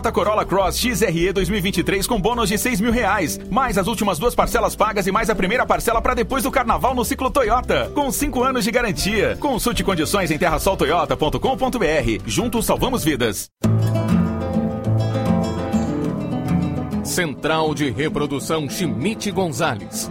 Toyota Corolla Cross XRE 2023 com bônus de 6 mil reais, mais as últimas duas parcelas pagas e mais a primeira parcela para depois do carnaval no ciclo Toyota, com 5 anos de garantia. Consulte condições em terrasoltoyota.com.br. Juntos salvamos vidas. Central de Reprodução Schmidt Gonzalez.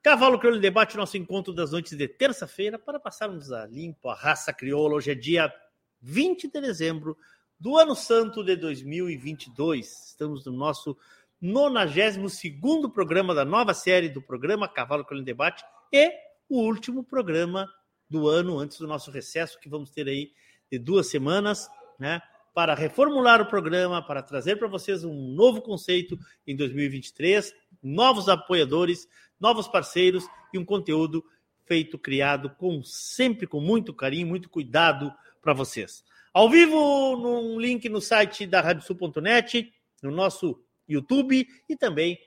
Cavalo Crioulo Debate, nosso encontro das noites de terça-feira, para passarmos a limpo a raça crioula. Hoje é dia 20 de dezembro do ano santo de 2022. Estamos no nosso 92 programa da nova série do programa Cavalo Crioulo Debate e o último programa do ano antes do nosso recesso, que vamos ter aí de duas semanas, né? Para reformular o programa, para trazer para vocês um novo conceito em 2023, novos apoiadores, novos parceiros e um conteúdo feito, criado com sempre com muito carinho, muito cuidado para vocês. Ao vivo, num link no site da radiosul.net, no nosso YouTube e também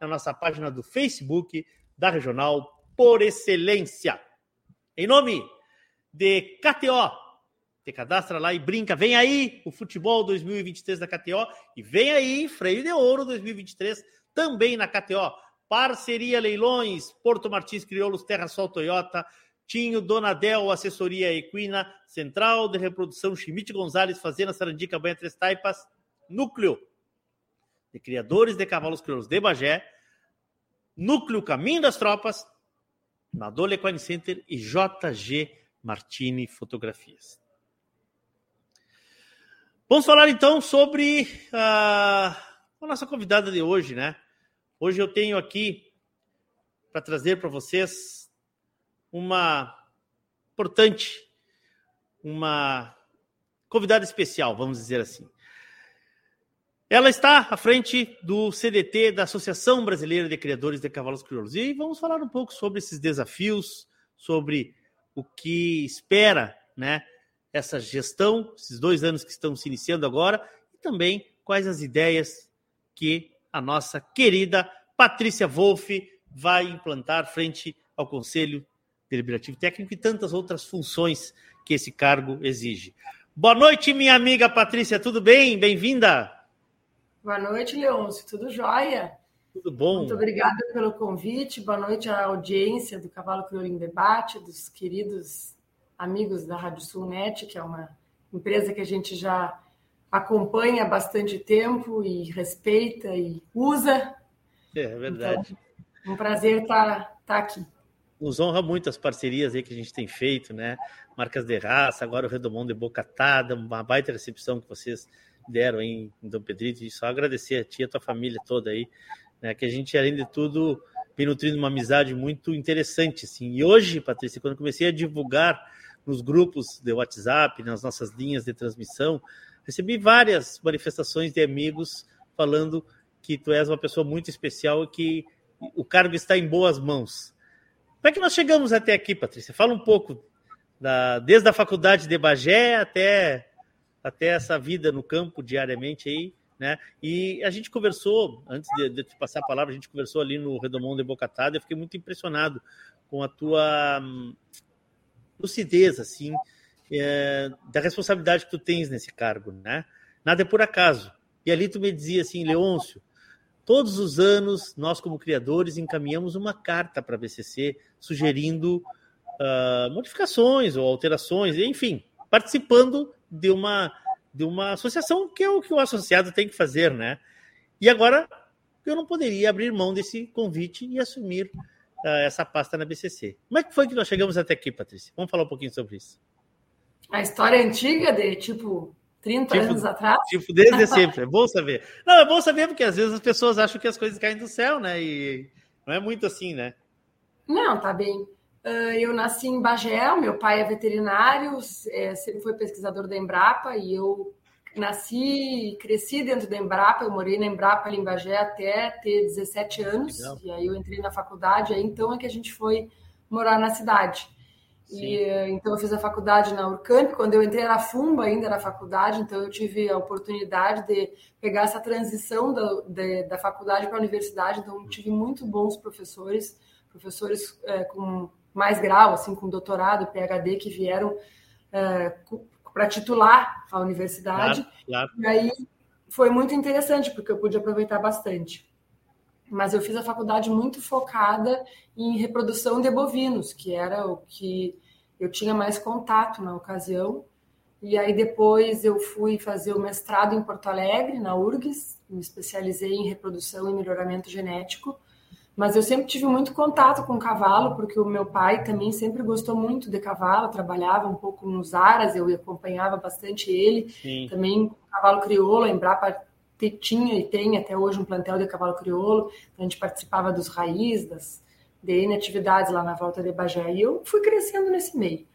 na nossa página do Facebook da Regional por Excelência. Em nome de KTO, te cadastra lá e brinca. Vem aí o futebol 2023 da KTO e vem aí freio de ouro 2023 também na KTO. Parceria Leilões, Porto Martins Crioulos, Terra Sol Toyota, Tinho, Donadel, Assessoria Equina, Central de Reprodução Chimite Gonzalez, Fazenda Sarandica, Banha Três Taipas, Núcleo de Criadores de Cavalos Crioulos de Bagé, Núcleo Caminho das Tropas, Nadole Equine Center e JG Martini Fotografias. Vamos falar então sobre a, a nossa convidada de hoje, né? Hoje eu tenho aqui para trazer para vocês uma importante, uma convidada especial, vamos dizer assim. Ela está à frente do CDT, da Associação Brasileira de Criadores de Cavalos Crioulos. E vamos falar um pouco sobre esses desafios, sobre o que espera, né? essa gestão, esses dois anos que estão se iniciando agora, e também quais as ideias que a nossa querida Patrícia Wolff vai implantar frente ao Conselho Deliberativo Técnico e tantas outras funções que esse cargo exige. Boa noite, minha amiga Patrícia, tudo bem? Bem-vinda. Boa noite, Leôncio, tudo jóia? Tudo bom? Muito obrigada pelo convite, boa noite à audiência do Cavalo Crioulo em Debate, dos queridos amigos da Rádio Sulnet, que é uma empresa que a gente já acompanha há bastante tempo e respeita e usa. É, é verdade. Então, um prazer estar, tá, estar tá aqui. Nos honra muito as parcerias aí que a gente tem feito, né? Marcas de raça, agora o Redomão de Bocatada, uma baita recepção que vocês deram aí em Dom Pedrito. E só agradecer a ti e a tua família toda aí, né? Que a gente, além de tudo, vem nutrindo uma amizade muito interessante, assim. E hoje, Patrícia, quando comecei a divulgar nos grupos de WhatsApp, nas nossas linhas de transmissão, recebi várias manifestações de amigos falando que tu és uma pessoa muito especial e que o cargo está em boas mãos. Como é que nós chegamos até aqui, Patrícia? Fala um pouco, da, desde a faculdade de Bagé até, até essa vida no campo diariamente aí, né? E a gente conversou, antes de, de te passar a palavra, a gente conversou ali no Redomão de Bocatada, eu fiquei muito impressionado com a tua lucidez, assim, é, da responsabilidade que tu tens nesse cargo, né? Nada é por acaso. E ali tu me dizia assim, Leôncio, todos os anos nós como criadores encaminhamos uma carta para a BCC sugerindo uh, modificações ou alterações, enfim, participando de uma de uma associação que é o que o associado tem que fazer, né? E agora eu não poderia abrir mão desse convite e assumir essa pasta na BCC. Como é que foi que nós chegamos até aqui, Patrícia? Vamos falar um pouquinho sobre isso. A história antiga de tipo 30 tipo, anos atrás? Tipo, desde sempre. É bom saber. Não, é bom saber porque às vezes as pessoas acham que as coisas caem do céu, né? E não é muito assim, né? Não, tá bem. Ah, eu nasci em Bagé, meu pai é veterinário, é, sempre foi pesquisador da Embrapa e eu nasci e cresci dentro da Embrapa, eu morei na Embrapa ali em Bagé até ter 17 anos, Legal. e aí eu entrei na faculdade, aí então é que a gente foi morar na cidade. Sim. E então eu fiz a faculdade na Urcamp, quando eu entrei era Fumba ainda era faculdade, então eu tive a oportunidade de pegar essa transição da, de, da faculdade para a universidade, então tive muito bons professores, professores é, com mais grau, assim, com doutorado, PhD, que vieram uh, para titular a universidade. Claro, claro. E aí foi muito interessante, porque eu pude aproveitar bastante. Mas eu fiz a faculdade muito focada em reprodução de bovinos, que era o que eu tinha mais contato na ocasião. E aí depois eu fui fazer o mestrado em Porto Alegre, na URGS, me especializei em reprodução e melhoramento genético. Mas eu sempre tive muito contato com cavalo, porque o meu pai também sempre gostou muito de cavalo, trabalhava um pouco nos aras, eu acompanhava bastante ele. Sim. Também cavalo crioulo, a Embrapa tinha e tem até hoje um plantel de cavalo crioulo, a gente participava dos raiz, das DN atividades lá na volta de Bagé, e eu fui crescendo nesse meio.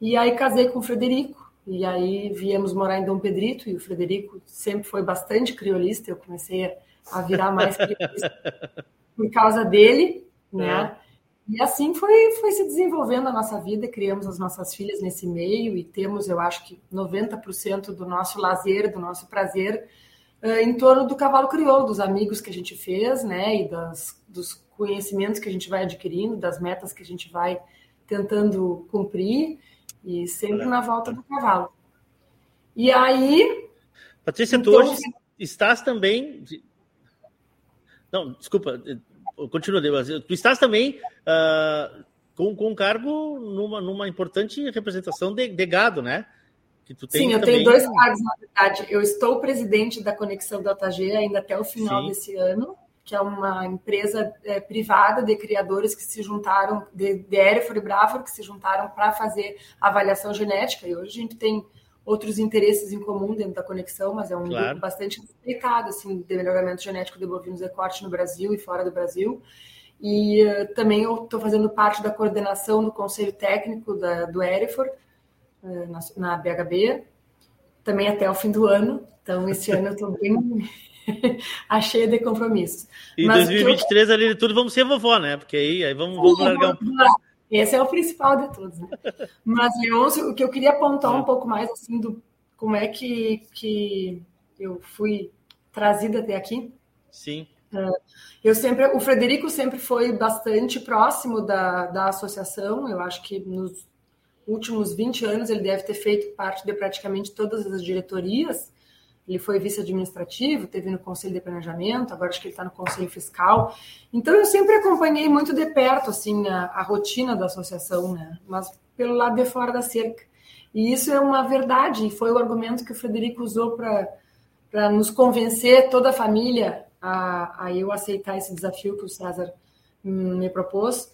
E aí casei com o Frederico, e aí viemos morar em Dom Pedrito, e o Frederico sempre foi bastante criolista, eu comecei a virar mais criolista por causa dele, né? É. E assim foi, foi se desenvolvendo a nossa vida, criamos as nossas filhas nesse meio e temos, eu acho que 90% do nosso lazer, do nosso prazer uh, em torno do cavalo crioulo, dos amigos que a gente fez, né? E das, dos conhecimentos que a gente vai adquirindo, das metas que a gente vai tentando cumprir e sempre na volta do cavalo. E aí... Patrícia, então, tu hoje estás também não, desculpa, continua. Tu estás também uh, com, com cargo numa, numa importante representação de, de gado, né? Sim, eu também... tenho dois cargos, na verdade. Eu estou presidente da Conexão da OTG ainda até o final Sim. desse ano, que é uma empresa é, privada de criadores que se juntaram, de, de Erefor e Bravo, que se juntaram para fazer avaliação genética. E hoje a gente tem outros interesses em comum dentro da conexão, mas é um claro. grupo bastante respeitado assim, de melhoramento genético de bovinos de corte no Brasil e fora do Brasil. E uh, também eu estou fazendo parte da coordenação do conselho técnico da, do Erifor, uh, na, na, BHB, também até o fim do ano. Então, esse ano eu estou bem a cheia de compromissos. E Mas 2023, eu... ali de tudo, vamos ser vovó, né? Porque aí, aí vamos, vamos largar um pouco. Esse é o principal de todos, né? Mas, Leôncio, o que eu queria apontar um pouco mais, assim, do como é que, que eu fui trazida até aqui. Sim. É, eu sempre, o Frederico sempre foi bastante próximo da, da associação. Eu acho que nos últimos 20 anos ele deve ter feito parte de praticamente todas as diretorias. Ele foi vice-administrativo, teve no conselho de planejamento, agora acho que ele está no conselho fiscal. Então eu sempre acompanhei muito de perto assim a, a, rotina da associação, né? Mas pelo lado de fora da cerca. E isso é uma verdade. E foi o argumento que o Frederico usou para nos convencer toda a família a, a eu aceitar esse desafio que o César me propôs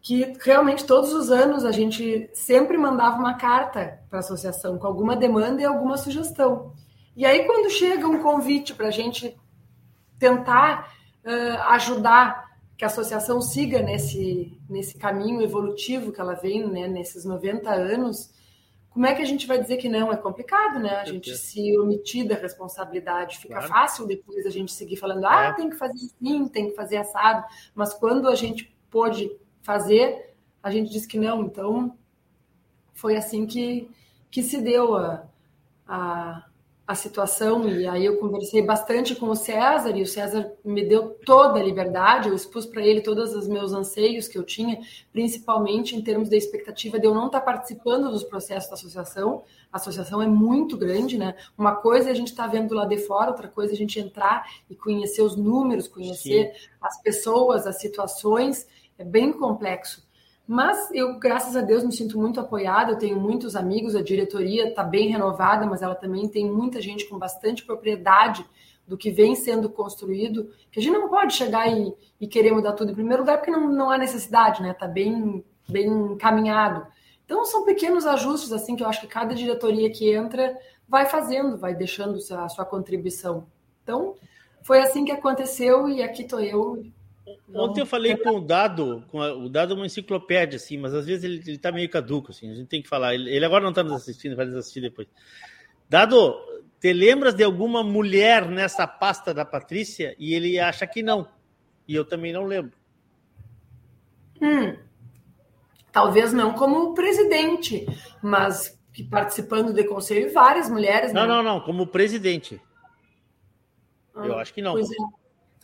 que realmente todos os anos a gente sempre mandava uma carta para a associação com alguma demanda e alguma sugestão. E aí, quando chega um convite para a gente tentar uh, ajudar que a associação siga nesse, nesse caminho evolutivo que ela vem, né, nesses 90 anos, como é que a gente vai dizer que não? É complicado, né? A gente se omitir da responsabilidade. Fica claro. fácil depois a gente seguir falando, ah, é. tem que fazer assim, tem que fazer assado. Mas quando a gente pôde fazer, a gente diz que não. Então, foi assim que, que se deu a, a, a situação, e aí eu conversei bastante com o César, e o César me deu toda a liberdade, eu expus para ele todos os meus anseios que eu tinha, principalmente em termos da expectativa de eu não estar tá participando dos processos da associação. A associação é muito grande, né? Uma coisa é a gente estar tá vendo lá de fora, outra coisa é a gente entrar e conhecer os números, conhecer Sim. as pessoas, as situações, é bem complexo. Mas eu, graças a Deus, me sinto muito apoiada. Eu tenho muitos amigos, a diretoria está bem renovada, mas ela também tem muita gente com bastante propriedade do que vem sendo construído. Que a gente não pode chegar e, e querer mudar tudo em primeiro lugar, porque não, não há necessidade, né? Está bem, bem encaminhado. Então, são pequenos ajustes assim que eu acho que cada diretoria que entra vai fazendo, vai deixando a sua contribuição. Então, foi assim que aconteceu e aqui estou eu Ontem eu falei com o Dado, com a, o Dado é uma enciclopédia, assim, mas às vezes ele, ele tá meio caduco, assim, a gente tem que falar. Ele, ele agora não está nos assistindo, vai nos assistir depois. Dado, te lembras de alguma mulher nessa pasta da Patrícia? E ele acha que não. E eu também não lembro. Hum, talvez não como presidente, mas participando do conselho, várias mulheres. Não, né? não, não, como presidente. Ah, eu acho que não. Pois é.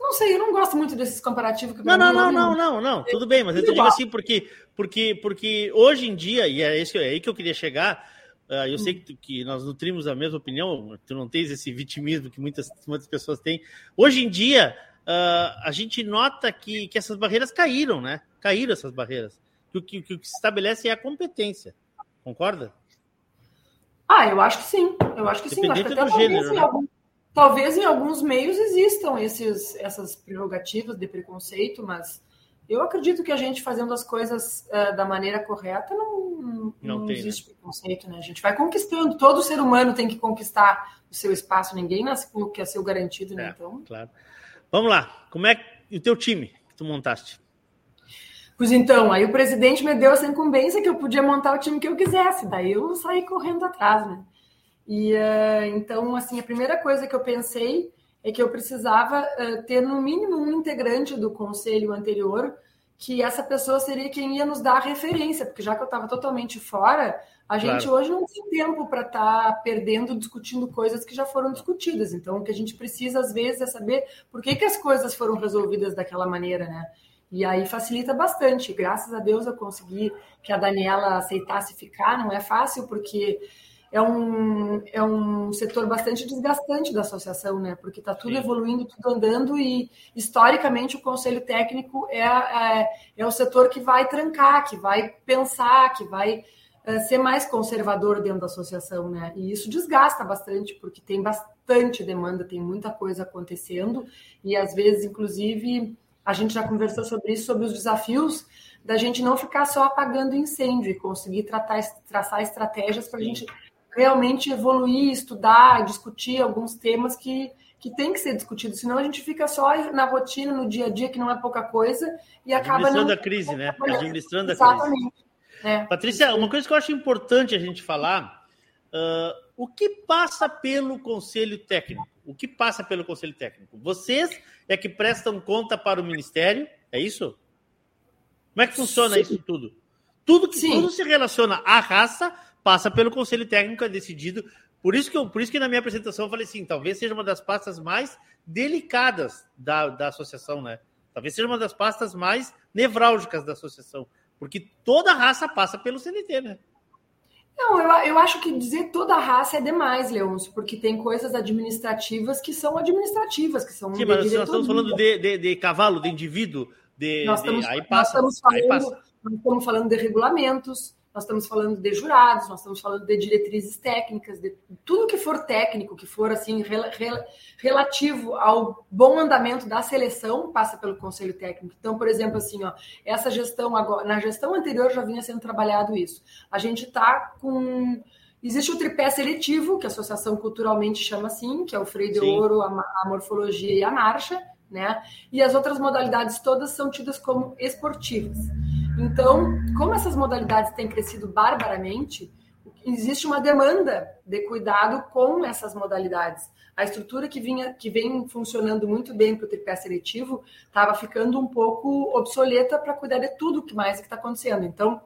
Não sei, eu não gosto muito desses comparativos. não, não, não, não, não, não, tudo bem, mas eu te digo assim porque, porque, porque hoje em dia, e é, esse, é aí que eu queria chegar, uh, eu sei que, que, nós nutrimos a mesma opinião, tu não tens esse vitimismo que muitas, muitas pessoas têm. Hoje em dia, uh, a gente nota que, que essas barreiras caíram, né? Caíram essas barreiras. Que o que, que, que se estabelece é a competência. Concorda? Ah, eu acho que sim. Eu acho que sim. Acho que do gênero, né? Talvez em alguns meios existam esses, essas prerrogativas de preconceito, mas eu acredito que a gente fazendo as coisas uh, da maneira correta não, não, não tem, existe né? preconceito, né? A gente vai conquistando. Todo ser humano tem que conquistar o seu espaço. Ninguém nasce com o que é seu garantido, né? É, então, claro. Vamos lá. Como é que o teu time que tu montaste? Pois então, aí o presidente me deu essa incumbência que eu podia montar o time que eu quisesse. Daí eu saí correndo atrás, né? E uh, então, assim, a primeira coisa que eu pensei é que eu precisava uh, ter no mínimo um integrante do conselho anterior, que essa pessoa seria quem ia nos dar a referência, porque já que eu estava totalmente fora, a gente claro. hoje não tem tempo para estar tá perdendo discutindo coisas que já foram discutidas. Então, o que a gente precisa às vezes é saber por que, que as coisas foram resolvidas daquela maneira, né? E aí facilita bastante. Graças a Deus eu consegui que a Daniela aceitasse ficar. Não é fácil, porque é um, é um setor bastante desgastante da associação, né? Porque está tudo Sim. evoluindo, tudo andando, e historicamente o conselho técnico é, é, é, o setor que vai trancar, que vai pensar, que vai é, ser mais conservador dentro da associação, né? E isso desgasta bastante, porque tem bastante demanda, tem muita coisa acontecendo, e às vezes, inclusive, a gente já conversou sobre isso, sobre os desafios da gente não ficar só apagando incêndio e conseguir tratar, traçar estratégias para a gente realmente evoluir, estudar, discutir alguns temas que, que tem que ser discutido, senão a gente fica só na rotina, no dia a dia, que não é pouca coisa, e acaba Administrando a crise, né? Administrando a Exatamente. crise. É. Patrícia, uma coisa que eu acho importante a gente falar, uh, o que passa pelo Conselho Técnico? O que passa pelo Conselho Técnico? Vocês é que prestam conta para o Ministério, é isso? Como é que funciona Sim. isso tudo? Tudo que tudo se relaciona à raça passa pelo Conselho Técnico, é decidido. Por isso que, eu, por isso que na minha apresentação eu falei assim, talvez seja uma das pastas mais delicadas da, da associação, né? Talvez seja uma das pastas mais nevrálgicas da associação, porque toda raça passa pelo CNT, né? Não, eu, eu acho que dizer toda raça é demais, Leôncio, porque tem coisas administrativas que são administrativas, que são. Sim, mas nós estamos falando de, de, de, cavalo, de indivíduo, de. Nós estamos, de, aí passa, nós estamos falando, aí passa. Nós estamos falando de regulamentos, nós estamos falando de jurados, nós estamos falando de diretrizes técnicas, de tudo que for técnico, que for assim rel, rel, relativo ao bom andamento da seleção, passa pelo conselho técnico. Então, por exemplo, assim, ó, essa gestão agora, na gestão anterior já vinha sendo trabalhado isso. A gente está com Existe o tripé seletivo, que a associação culturalmente chama assim, que é o freio de Sim. ouro, a, a morfologia e a marcha, né? E as outras modalidades todas são tidas como esportivas. Então, como essas modalidades têm crescido barbaramente, existe uma demanda de cuidado com essas modalidades. A estrutura que, vinha, que vem funcionando muito bem para o tripé seletivo estava ficando um pouco obsoleta para cuidar de tudo que mais está acontecendo. Então,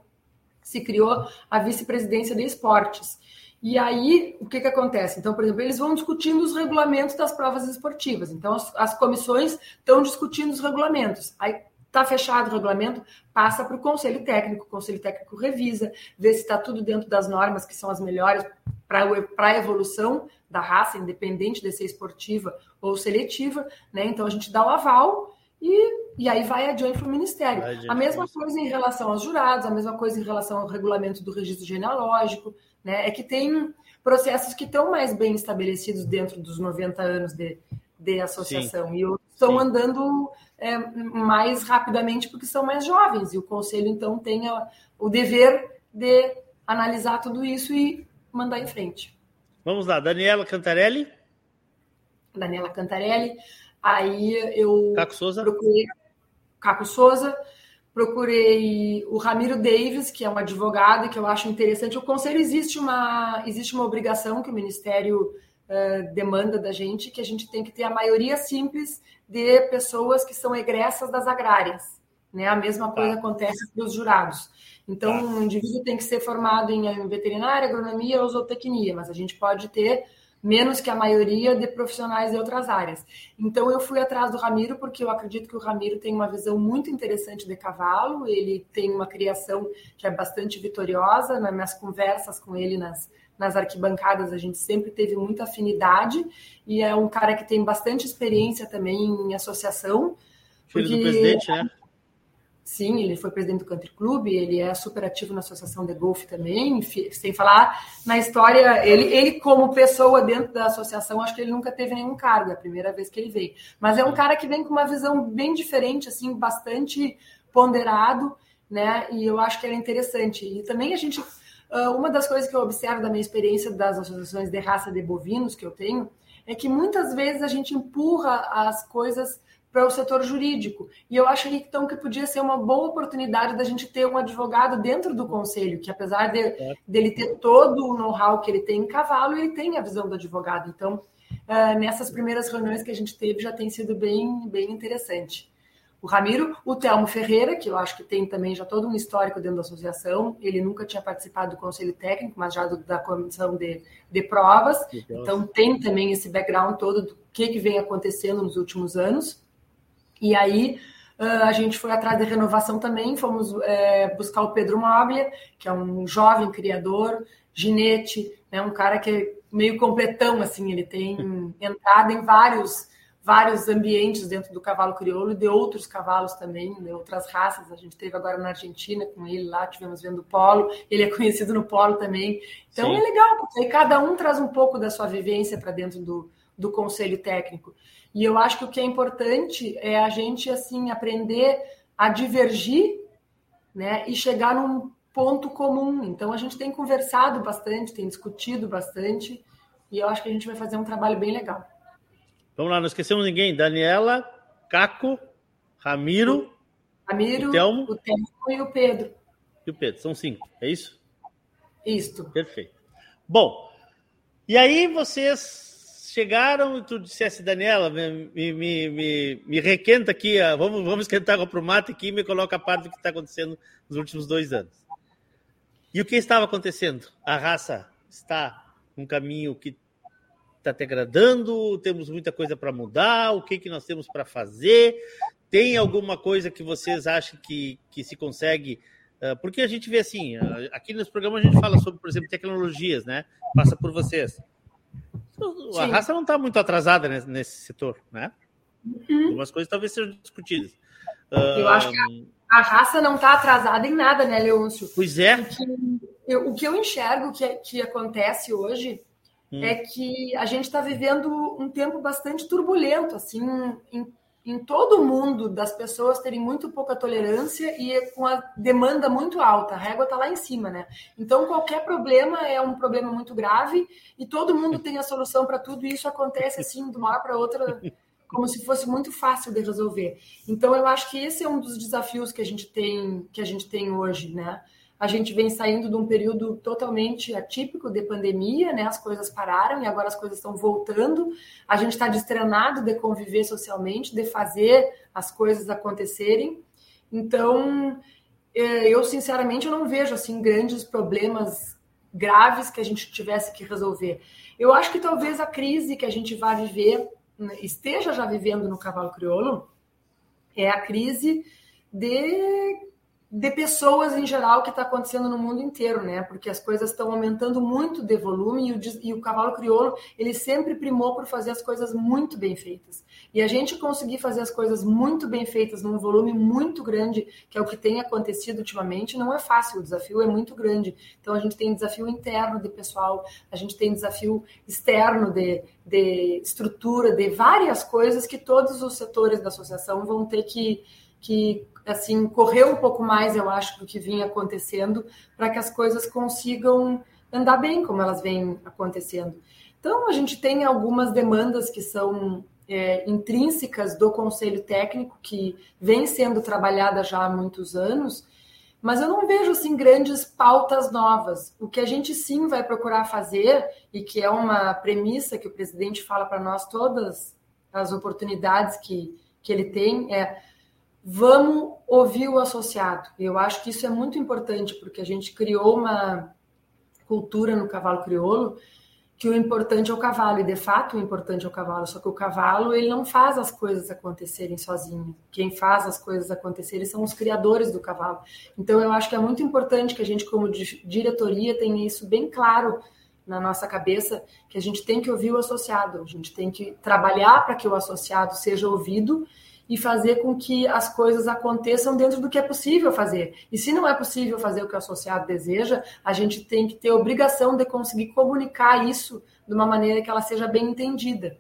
se criou a vice-presidência de esportes. E aí, o que, que acontece? Então, por exemplo, eles vão discutindo os regulamentos das provas esportivas. Então, as, as comissões estão discutindo os regulamentos. Aí, Está fechado o regulamento, passa para o conselho técnico, o conselho técnico revisa, vê se está tudo dentro das normas que são as melhores para a evolução da raça, independente de ser esportiva ou seletiva, né? Então a gente dá o aval e, e aí vai adiante para o Ministério. a mesma coisa em relação aos jurados, a mesma coisa em relação ao regulamento do registro genealógico, né? É que tem processos que estão mais bem estabelecidos dentro dos 90 anos de, de associação. Sim. E estão andando é, mais rapidamente porque são mais jovens. E o conselho, então, tem a, o dever de analisar tudo isso e mandar em frente. Vamos lá, Daniela Cantarelli. Daniela Cantarelli. Aí eu Caco Souza. procurei Caco Souza, procurei o Ramiro Davis, que é um advogado que eu acho interessante. O conselho existe uma existe uma obrigação que o Ministério uh, demanda da gente, que a gente tem que ter a maioria simples de pessoas que são egressas das agrárias. Né? A mesma coisa tá. acontece para os jurados. Então, tá. um indivíduo tem que ser formado em veterinária, agronomia ou zootecnia, mas a gente pode ter menos que a maioria de profissionais de outras áreas. Então eu fui atrás do Ramiro porque eu acredito que o Ramiro tem uma visão muito interessante de cavalo, ele tem uma criação que é bastante vitoriosa, nas minhas conversas com ele nas, nas arquibancadas a gente sempre teve muita afinidade e é um cara que tem bastante experiência também em associação. Filho do presidente, né? Sim, ele foi presidente do Country Club, ele é super ativo na associação de golfe também, sem falar na história, ele, ele como pessoa dentro da associação, acho que ele nunca teve nenhum cargo, é a primeira vez que ele veio. Mas é um cara que vem com uma visão bem diferente, assim, bastante ponderado, né? E eu acho que era interessante. E também a gente, uma das coisas que eu observo da minha experiência das associações de raça de bovinos que eu tenho, é que muitas vezes a gente empurra as coisas para o setor jurídico. E eu acho então que podia ser uma boa oportunidade da gente ter um advogado dentro do conselho, que apesar de, é. dele ter todo o know-how que ele tem em cavalo, ele tem a visão do advogado. Então, uh, nessas primeiras reuniões que a gente teve, já tem sido bem, bem interessante. O Ramiro, o Telmo Ferreira, que eu acho que tem também já todo um histórico dentro da associação, ele nunca tinha participado do conselho técnico, mas já do, da comissão de, de provas, então tem também esse background todo do que, que vem acontecendo nos últimos anos. E aí a gente foi atrás da renovação também, fomos é, buscar o Pedro Moglia, que é um jovem criador, ginete, né, um cara que é meio completão, assim, ele tem entrada em vários vários ambientes dentro do cavalo crioulo e de outros cavalos também, de outras raças. A gente teve agora na Argentina com ele lá, tivemos vendo o polo, ele é conhecido no polo também. Então Sim. é legal, porque aí cada um traz um pouco da sua vivência para dentro do, do conselho técnico. E eu acho que o que é importante é a gente assim aprender a divergir, né, e chegar num ponto comum. Então a gente tem conversado bastante, tem discutido bastante, e eu acho que a gente vai fazer um trabalho bem legal. Vamos lá, não esquecemos ninguém. Daniela, Caco, Ramiro, Ramiro, o Telmo, o Telmo e o Pedro. E o Pedro, são cinco, é isso? Isso. Perfeito. Bom, e aí vocês chegaram e tu dissesse, Daniela, me, me, me, me requenta aqui, vamos, vamos esquentar para o mato aqui e me coloca a parte do que está acontecendo nos últimos dois anos. E o que estava acontecendo? A raça está um caminho que está degradando, temos muita coisa para mudar, o que, que nós temos para fazer? Tem alguma coisa que vocês acham que, que se consegue? Uh, porque a gente vê assim, aqui nos programas a gente fala sobre, por exemplo, tecnologias, né? Passa por vocês. A Sim. raça não está muito atrasada nesse, nesse setor, né? Uhum. Algumas coisas talvez sejam discutidas. Eu acho que a, a raça não está atrasada em nada, né, Leôncio? Pois é. O que eu, o que eu enxergo que, que acontece hoje hum. é que a gente está vivendo um tempo bastante turbulento, assim, em em todo o mundo das pessoas terem muito pouca tolerância e com a demanda muito alta. A régua está lá em cima, né? Então, qualquer problema é um problema muito grave e todo mundo tem a solução para tudo e isso acontece assim de uma hora para outra como se fosse muito fácil de resolver. Então, eu acho que esse é um dos desafios que a gente tem que a gente tem hoje, né? A gente vem saindo de um período totalmente atípico de pandemia, né? As coisas pararam e agora as coisas estão voltando. A gente está destrenado de conviver socialmente, de fazer as coisas acontecerem. Então, é, eu sinceramente eu não vejo assim grandes problemas graves que a gente tivesse que resolver. Eu acho que talvez a crise que a gente vai viver, né, esteja já vivendo no cavalo crioulo, é a crise de de pessoas em geral que está acontecendo no mundo inteiro, né? Porque as coisas estão aumentando muito de volume e o, e o, cavalo crioulo ele sempre primou por fazer as coisas muito bem feitas. E a gente conseguir fazer as coisas muito bem feitas num volume muito grande, que é o que tem acontecido ultimamente, não é fácil. O desafio é muito grande. Então a gente tem desafio interno de pessoal, a gente tem desafio externo de, de estrutura, de várias coisas que todos os setores da associação vão ter que que assim correr um pouco mais, eu acho, do que vinha acontecendo, para que as coisas consigam andar bem como elas vêm acontecendo. Então, a gente tem algumas demandas que são é, intrínsecas do Conselho Técnico, que vem sendo trabalhada já há muitos anos, mas eu não vejo assim grandes pautas novas. O que a gente sim vai procurar fazer, e que é uma premissa que o presidente fala para nós todas as oportunidades que, que ele tem, é vamos ouvir o associado. Eu acho que isso é muito importante, porque a gente criou uma cultura no cavalo crioulo que o importante é o cavalo, e de fato o importante é o cavalo, só que o cavalo ele não faz as coisas acontecerem sozinho. Quem faz as coisas acontecerem são os criadores do cavalo. Então eu acho que é muito importante que a gente, como diretoria, tenha isso bem claro na nossa cabeça, que a gente tem que ouvir o associado, a gente tem que trabalhar para que o associado seja ouvido e fazer com que as coisas aconteçam dentro do que é possível fazer. E se não é possível fazer o que o associado deseja, a gente tem que ter obrigação de conseguir comunicar isso de uma maneira que ela seja bem entendida.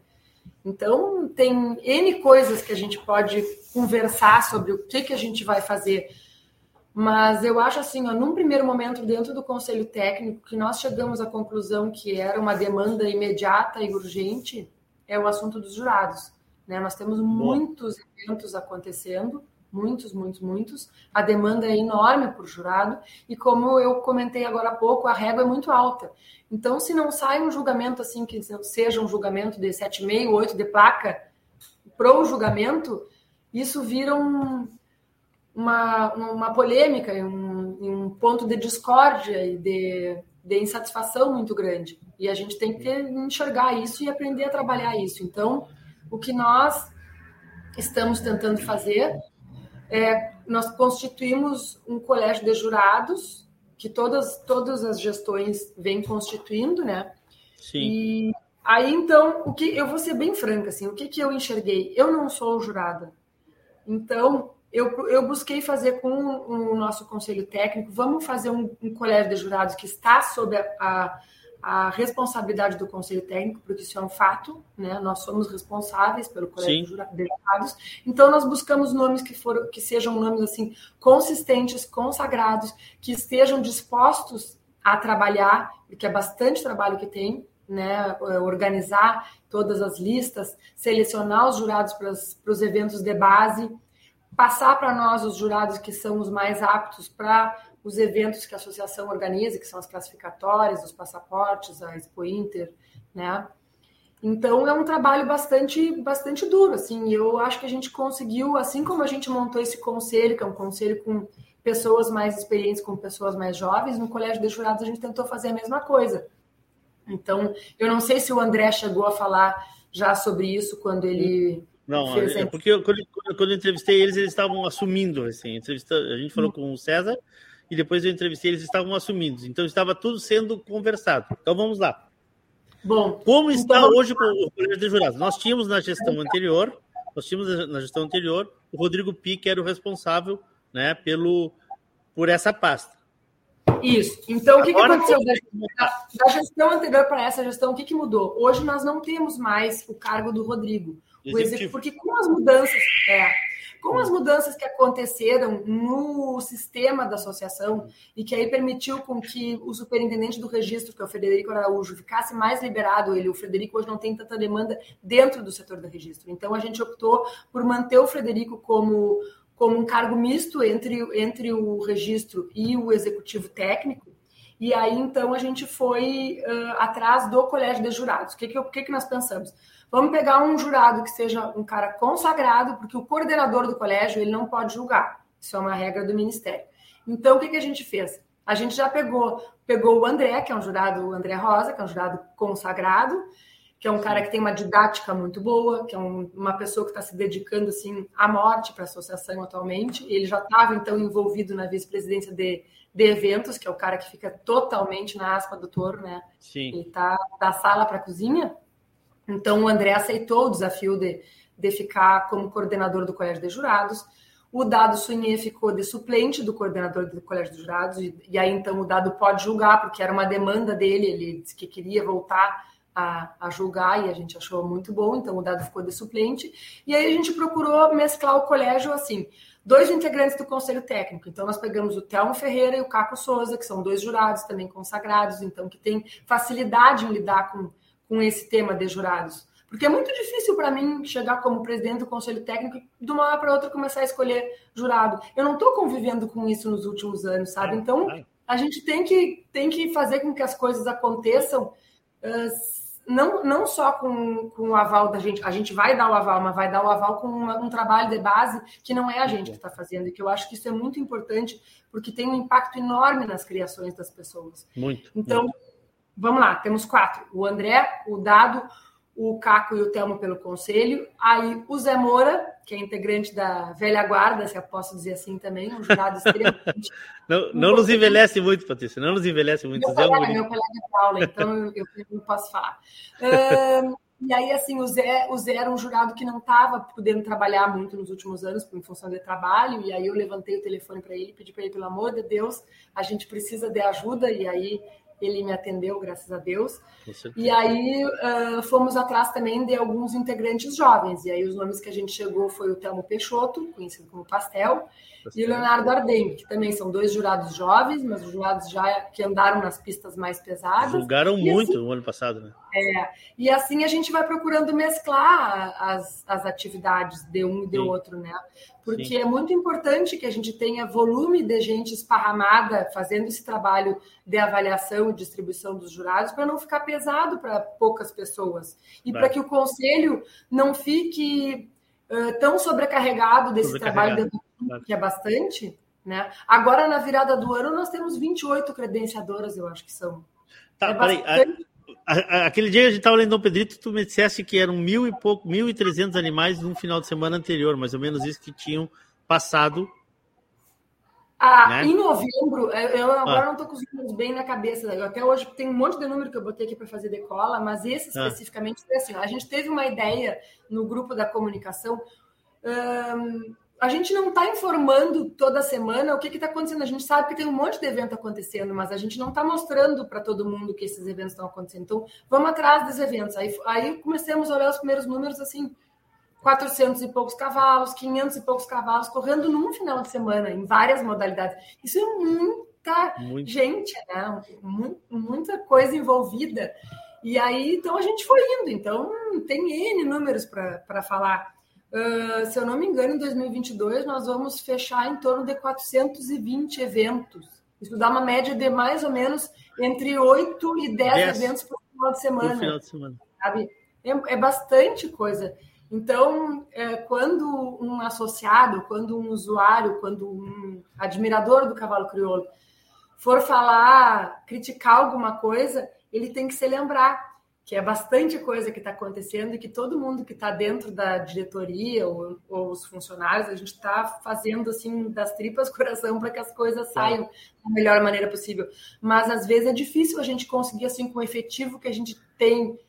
Então, tem N coisas que a gente pode conversar sobre o que, que a gente vai fazer. Mas eu acho assim, ó, num primeiro momento, dentro do conselho técnico, que nós chegamos à conclusão que era uma demanda imediata e urgente, é o assunto dos jurados. Né? Nós temos muitos eventos acontecendo, muitos, muitos, muitos. A demanda é enorme por jurado e como eu comentei agora há pouco, a régua é muito alta. Então, se não sai um julgamento assim que seja um julgamento de 7,5, 8 de placa para o julgamento, isso vira um, uma, uma polêmica, um, um ponto de discórdia e de, de insatisfação muito grande. E a gente tem que enxergar isso e aprender a trabalhar isso. Então, o que nós estamos tentando fazer é nós constituímos um colégio de jurados que todas todas as gestões vêm constituindo, né? Sim. E aí então o que eu vou ser bem franca assim, o que que eu enxerguei? Eu não sou jurada. Então eu, eu busquei fazer com o nosso conselho técnico, vamos fazer um, um colégio de jurados que está sob a, a a responsabilidade do Conselho Técnico, porque isso é um fato, né? Nós somos responsáveis pelo Colégio de Jurados. Então nós buscamos nomes que foram que sejam nomes assim consistentes, consagrados, que estejam dispostos a trabalhar, porque é bastante trabalho que tem, né? Organizar todas as listas, selecionar os jurados para, para os eventos de base, passar para nós os jurados que são os mais aptos para os eventos que a associação organiza, que são as classificatórias, os passaportes, a Expo Inter, né? Então é um trabalho bastante bastante duro, assim. Eu acho que a gente conseguiu, assim como a gente montou esse conselho, que é um conselho com pessoas mais experientes, com pessoas mais jovens, no colégio de jurados a gente tentou fazer a mesma coisa. Então, eu não sei se o André chegou a falar já sobre isso quando ele não, fez é porque eu, quando, quando eu entrevistei eles, eles estavam assumindo, assim, a gente falou hum. com o César, e depois eu entrevistei, eles estavam assumindo. Então estava tudo sendo conversado. Então vamos lá. Bom, como está então, hoje o colégio de jurados? Nós tínhamos na gestão anterior, nós tínhamos na gestão anterior o Rodrigo Pique era o responsável, né, pelo por essa pasta. Isso. Então, o que, que aconteceu da, da, gestão anterior para essa gestão? O que, que mudou? Hoje nós não temos mais o cargo do Rodrigo. Executivo. Porque com as mudanças, é, com as mudanças que aconteceram no sistema da associação e que aí permitiu com que o superintendente do registro, que é o Frederico Araújo, ficasse mais liberado, ele, o Frederico hoje não tem tanta demanda dentro do setor do registro. Então a gente optou por manter o Frederico como como um cargo misto entre, entre o registro e o executivo técnico. E aí, então, a gente foi uh, atrás do colégio de jurados. O que, que, que, que nós pensamos? Vamos pegar um jurado que seja um cara consagrado, porque o coordenador do colégio ele não pode julgar. Isso é uma regra do ministério. Então, o que, que a gente fez? A gente já pegou, pegou o André, que é um jurado, o André Rosa, que é um jurado consagrado, que é um cara que tem uma didática muito boa, que é um, uma pessoa que está se dedicando assim à morte para a associação atualmente. Ele já estava então envolvido na vice-presidência de, de eventos, que é o cara que fica totalmente na aspa do touro, né? Sim. Ele está da sala para a cozinha. Então, o André aceitou o desafio de, de ficar como coordenador do Colégio de Jurados. O Dado Sunier ficou de suplente do coordenador do Colégio de Jurados, e, e, aí então o Dado pode julgar, porque era uma demanda dele, ele disse que queria voltar a, a, julgar e a gente achou muito bom, então o Dado ficou de suplente. E aí a gente procurou mesclar o colégio assim. Dois integrantes do Conselho Técnico. Então, nós pegamos o Telmo Ferreira e o Caco Souza, que são dois jurados também consagrados, então, que têm facilidade em lidar com com esse tema de jurados? Porque é muito difícil para mim chegar como presidente do conselho técnico e de uma hora para outra começar a escolher jurado. Eu não estou convivendo com isso nos últimos anos, sabe? Então a gente tem que, tem que fazer com que as coisas aconteçam, não, não só com, com o aval da gente, a gente vai dar o aval, mas vai dar o aval com uma, um trabalho de base que não é a gente que está fazendo, e que eu acho que isso é muito importante, porque tem um impacto enorme nas criações das pessoas. Muito. Então. Muito vamos lá, temos quatro: o André, o Dado, o Caco e o Telmo pelo conselho. Aí o Zé Moura, que é integrante da velha guarda, se eu posso dizer assim também, um jurado extremamente. não não nos envelhece muito, Patrícia, não nos envelhece muito. Meu Zé colega, meu colega de aula, então eu, eu não posso falar. Um, e aí, assim, o Zé, o Zé era um jurado que não estava podendo trabalhar muito nos últimos anos, em função de trabalho, e aí eu levantei o telefone para ele, pedi para ele, pelo amor de Deus, a gente precisa de ajuda, e aí ele me atendeu, graças a Deus. E aí uh, fomos atrás também de alguns integrantes jovens, e aí os nomes que a gente chegou foi o Telmo Peixoto, conhecido como Pastel, e o Leonardo Arden, que também são dois jurados jovens, mas os jurados já que andaram nas pistas mais pesadas. Julgaram muito assim, no ano passado, né? É, e assim a gente vai procurando mesclar as, as atividades de um e de Sim. outro, né? Porque Sim. é muito importante que a gente tenha volume de gente esparramada fazendo esse trabalho de avaliação e distribuição dos jurados para não ficar pesado para poucas pessoas. E para que o conselho não fique uh, tão sobrecarregado desse sobrecarregado. trabalho que é bastante, né? Agora, na virada do ano, nós temos 28 credenciadoras, eu acho que são. Tá, é peraí. A, a, aquele dia a gente estava lendo Dom Pedrito, tu me disseste que eram mil e pouco, mil e trezentos animais no final de semana anterior, mais ou menos isso que tinham passado. Ah, né? Em novembro, eu agora ah. não estou com os números bem na cabeça. Eu até hoje tem um monte de número que eu botei aqui para fazer decola, mas esse ah. especificamente foi assim: a gente teve uma ideia no grupo da comunicação. Um, a gente não está informando toda semana o que está acontecendo. A gente sabe que tem um monte de evento acontecendo, mas a gente não está mostrando para todo mundo que esses eventos estão acontecendo. Então, vamos atrás dos eventos. Aí, aí comecemos a olhar os primeiros números assim. 400 e poucos cavalos, 500 e poucos cavalos correndo num final de semana, em várias modalidades. Isso é muita Muito. gente, né? Muita coisa envolvida. E aí, então, a gente foi indo. Então, tem N números para falar. Uh, se eu não me engano, em 2022 nós vamos fechar em torno de 420 eventos. Isso dá uma média de mais ou menos entre 8 e 10, 10 eventos por final de semana. Por final de semana. Sabe? É, é bastante coisa. Então, é, quando um associado, quando um usuário, quando um admirador do cavalo crioulo for falar, criticar alguma coisa, ele tem que se lembrar que é bastante coisa que está acontecendo e que todo mundo que está dentro da diretoria ou, ou, os funcionários, a gente está fazendo assim das tripas coração para que as coisas saiam da melhor maneira possível. Mas às vezes é difícil a gente conseguir assim com o efetivo que a gente tem,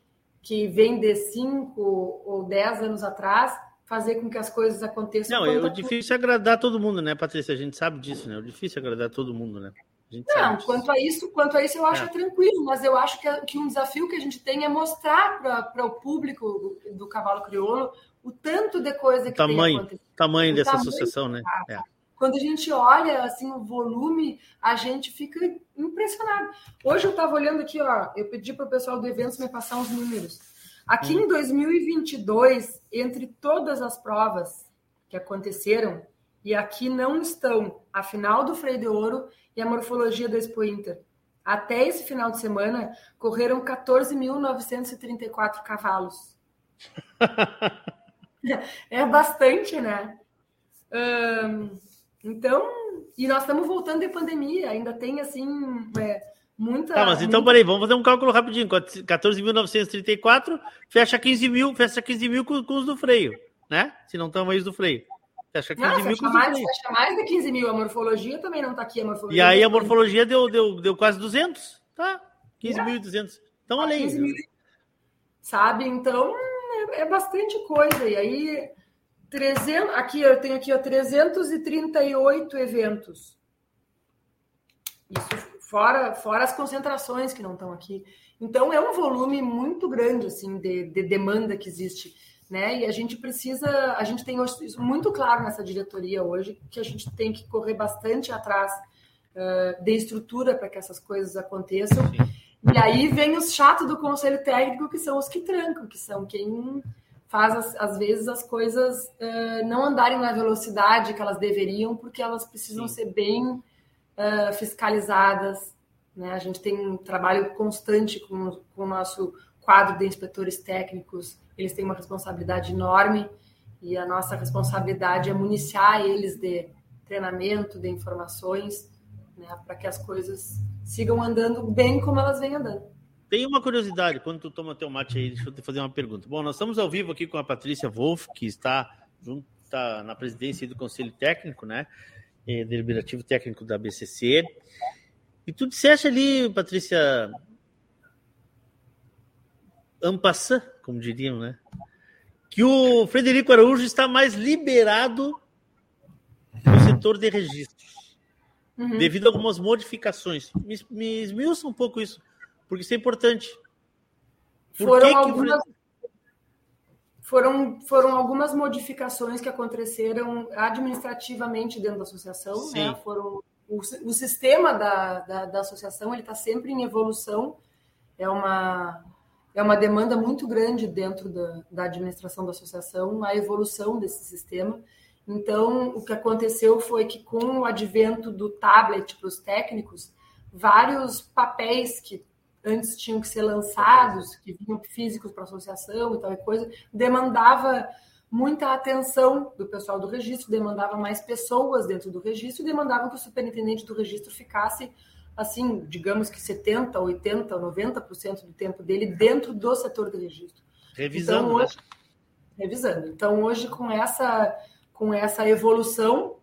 que vem de cinco ou dez anos atrás, fazer com que as coisas aconteçam. Não, é o difícil é agradar todo mundo, né, Patrícia? A gente sabe disso, né? O difícil é agradar todo mundo, né? Não, quanto a isso, quanto a isso eu acho é. tranquilo, mas eu acho que, que um desafio que a gente tem é mostrar para o público do, do, cavalo crioulo o tanto de coisa que tamanho, tem tamanho dessa tamanho associação, né? É. Quando a gente olha assim o volume, a gente fica impressionado. Hoje eu estava olhando aqui, ó, eu pedi para o pessoal do evento me passar uns números. Aqui hum. em 2022, entre todas as provas que aconteceram, e aqui não estão a final do Freio de Ouro e a morfologia da Expo Inter. Até esse final de semana, correram 14.934 cavalos. é bastante, né? Então, e nós estamos voltando de pandemia, ainda tem assim. É, muita. Tá, mas então, peraí, vamos fazer um cálculo rapidinho. 14.934 fecha 15 mil, fecha 15 mil com, com os do freio, né? Se não estamos aí do freio. Fecha 15 não, mil fecha mais, mais de 15 mil. A morfologia também não está aqui. A morfologia e aí a morfologia deu, deu, deu quase 200. Tá? 15.200. É. Então, olha aí. Mil, sabe? Então, é, é, bastante coisa. E aí, 300, aqui eu tenho aqui ó, 338 eventos. Isso fora, fora as concentrações que não estão aqui. Então, é um volume muito grande assim de, de demanda que existe né? E a gente precisa, a gente tem isso muito claro nessa diretoria hoje, que a gente tem que correr bastante atrás uh, de estrutura para que essas coisas aconteçam. E aí vem os chatos do conselho técnico, que são os que trancam, que são quem faz, às vezes, as coisas uh, não andarem na velocidade que elas deveriam, porque elas precisam Sim. ser bem uh, fiscalizadas. Né? A gente tem um trabalho constante com, com o nosso quadro de inspetores técnicos eles têm uma responsabilidade enorme e a nossa responsabilidade é municiar eles de treinamento, de informações, né, para que as coisas sigam andando bem como elas vêm andando. Tem uma curiosidade, quando tu toma teu mate aí, deixa eu te fazer uma pergunta. Bom, nós estamos ao vivo aqui com a Patrícia Wolff, que está junto tá na presidência do Conselho Técnico, né? É, deliberativo técnico da BCC. E tu disseste ali, Patrícia, ampassã, como diriam, né? Que o Frederico Araújo está mais liberado no setor de registros, uhum. devido a algumas modificações. Me, me esmiuça um pouco isso porque isso é importante. Por foram, que algumas, que... foram, foram algumas modificações que aconteceram administrativamente dentro da associação. Né? Foram, o, o sistema da, da, da associação ele está sempre em evolução. É uma, é uma demanda muito grande dentro da, da administração da associação, a evolução desse sistema. Então, o que aconteceu foi que, com o advento do tablet para os técnicos, vários papéis que antes tinham que ser lançados, que vinham físicos para a associação e tal coisa, demandava muita atenção do pessoal do registro, demandava mais pessoas dentro do registro demandava que o superintendente do registro ficasse, assim, digamos que 70%, 80%, 90% do tempo dele dentro do setor do registro. Revisando. Então, hoje, revisando. Então, hoje, com essa, com essa evolução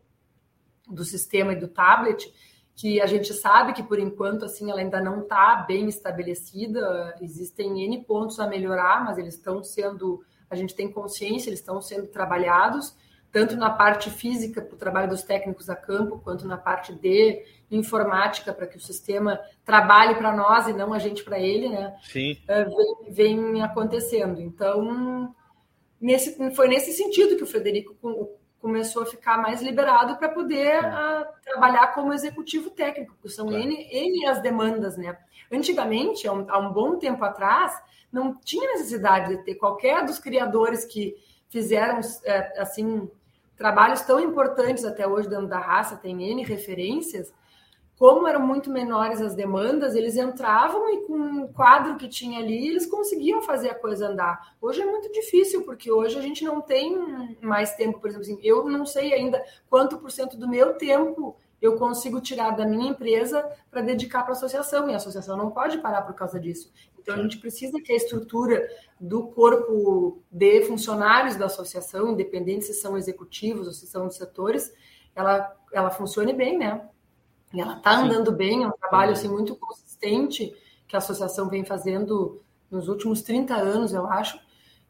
do sistema e do tablet, que a gente sabe que por enquanto assim ela ainda não está bem estabelecida, existem N pontos a melhorar, mas eles estão sendo, a gente tem consciência, eles estão sendo trabalhados, tanto na parte física para o trabalho dos técnicos a campo, quanto na parte de informática para que o sistema trabalhe para nós e não a gente para ele, né? Sim. Eh, vem, vem acontecendo. Então, nesse, foi nesse sentido que o Frederico começou a ficar mais liberado para poder ah, trabalhar como executivo técnico, que são claro. N, N as demandas, né? Antigamente, há um, há um, bom tempo atrás, não tinha necessidade de ter qualquer dos criadores que fizeram, é, assim, trabalhos tão importantes até hoje dentro da raça, tem N referências, como eram muito menores as demandas, eles entravam e com o quadro que tinha ali, eles conseguiam fazer a coisa andar. Hoje é muito difícil, porque hoje a gente não tem mais tempo, por exemplo, assim, eu não sei ainda quanto por cento do meu tempo eu consigo tirar da minha empresa para dedicar para a associação, e a associação não pode parar por causa disso. Então a gente precisa que a estrutura do corpo de funcionários da associação, independente se são executivos ou se são de setores, ela, ela funcione bem, né? E ela está andando bem, é um trabalho assim, muito consistente que a associação vem fazendo nos últimos 30 anos, eu acho.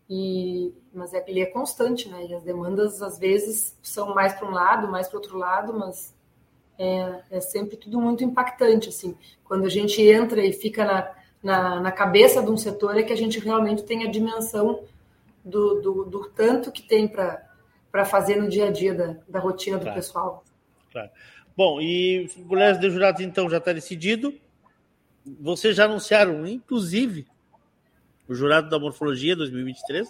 E, mas é, ele é constante, né? E as demandas, às vezes, são mais para um lado, mais para outro lado, mas é, é, sempre tudo muito impactante, assim. Quando a gente entra e fica na, na, na cabeça de um setor, é que a gente realmente tem a dimensão do, do, do tanto que tem para fazer no dia a dia da, da rotina do claro. pessoal. Claro. Bom, e colégio de jurados, então, já está decidido. Vocês já anunciaram, inclusive, o jurado da morfologia 2023.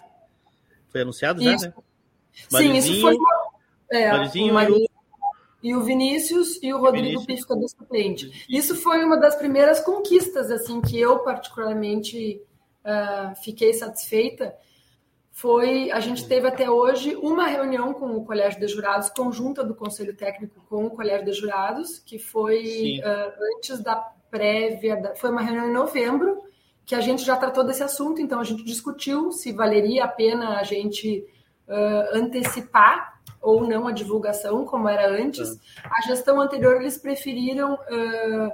Foi anunciado isso. já, né? Sim, isso foi. É, Marizinho o e, o... Vinícius e o Rodrigo Pífica do suplente. Isso foi uma das primeiras conquistas, assim, que eu particularmente uh, fiquei satisfeita. Foi a gente teve até hoje uma reunião com o Colégio de Jurados, conjunta do Conselho Técnico com o Colégio de Jurados, que foi uh, antes da prévia, da, foi uma reunião em novembro, que a gente já tratou desse assunto, então a gente discutiu se valeria a pena a gente uh, antecipar ou não a divulgação, como era antes. Tá. A gestão anterior, eles preferiram uh,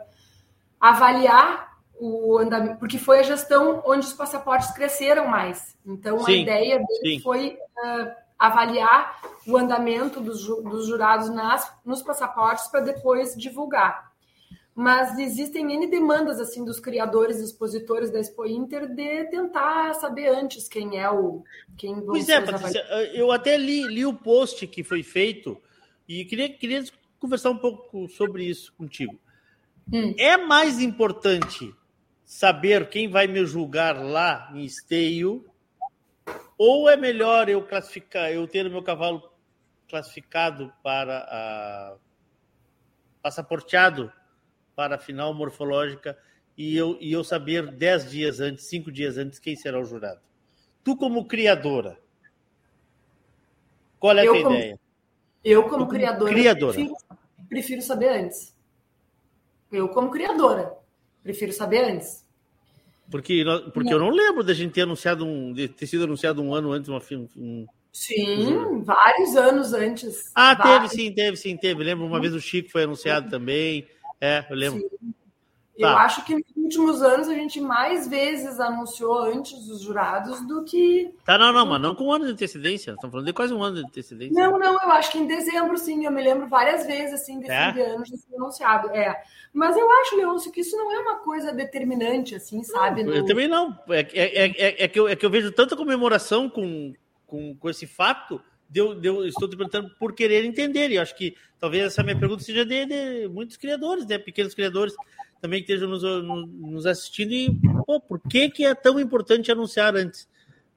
avaliar o andamento, porque foi a gestão onde os passaportes cresceram mais. Então, sim, a ideia dele foi uh, avaliar o andamento dos, dos jurados nas, nos passaportes para depois divulgar. Mas existem N demandas assim dos criadores e expositores da Expo Inter de tentar saber antes quem é o. Quem pois é, Patrícia, eu até li, li o post que foi feito e queria, queria conversar um pouco sobre isso contigo. Hum. É mais importante saber quem vai me julgar lá em esteio, ou é melhor eu classificar, eu ter o meu cavalo classificado para a passaporteado para a final morfológica e eu, e eu saber dez dias antes, cinco dias antes, quem será o jurado. Tu, como criadora, qual é a eu tua como, ideia? Eu, como, como criadora, criadora. Prefiro, prefiro saber antes. Eu, como criadora, prefiro saber antes. Porque, porque eu não lembro da gente ter anunciado um. de ter sido anunciado um ano antes uma um, Sim, um... vários anos antes. Ah, vários. teve sim, teve sim, teve. Lembro uma vez o Chico foi anunciado também. É, eu lembro. Sim. Tá. Eu acho que nos últimos anos a gente mais vezes anunciou antes dos jurados do que. Tá, não, não, mas não com um ano de antecedência. Estamos falando de quase um ano de antecedência. Não, não, eu acho que em dezembro, sim. Eu me lembro várias vezes, assim, desse é? de anos de ser anunciado. É. Mas eu acho, Leôncio, que isso não é uma coisa determinante, assim, sabe? Não, Eu também não. É, é, é, é, que eu, é que eu vejo tanta comemoração com, com, com esse fato. Deu, deu, estou te perguntando por querer entender. E acho que talvez essa minha pergunta seja de, de muitos criadores, né? Pequenos criadores também que estejam nos, nos assistindo e pô, por que, que é tão importante anunciar antes?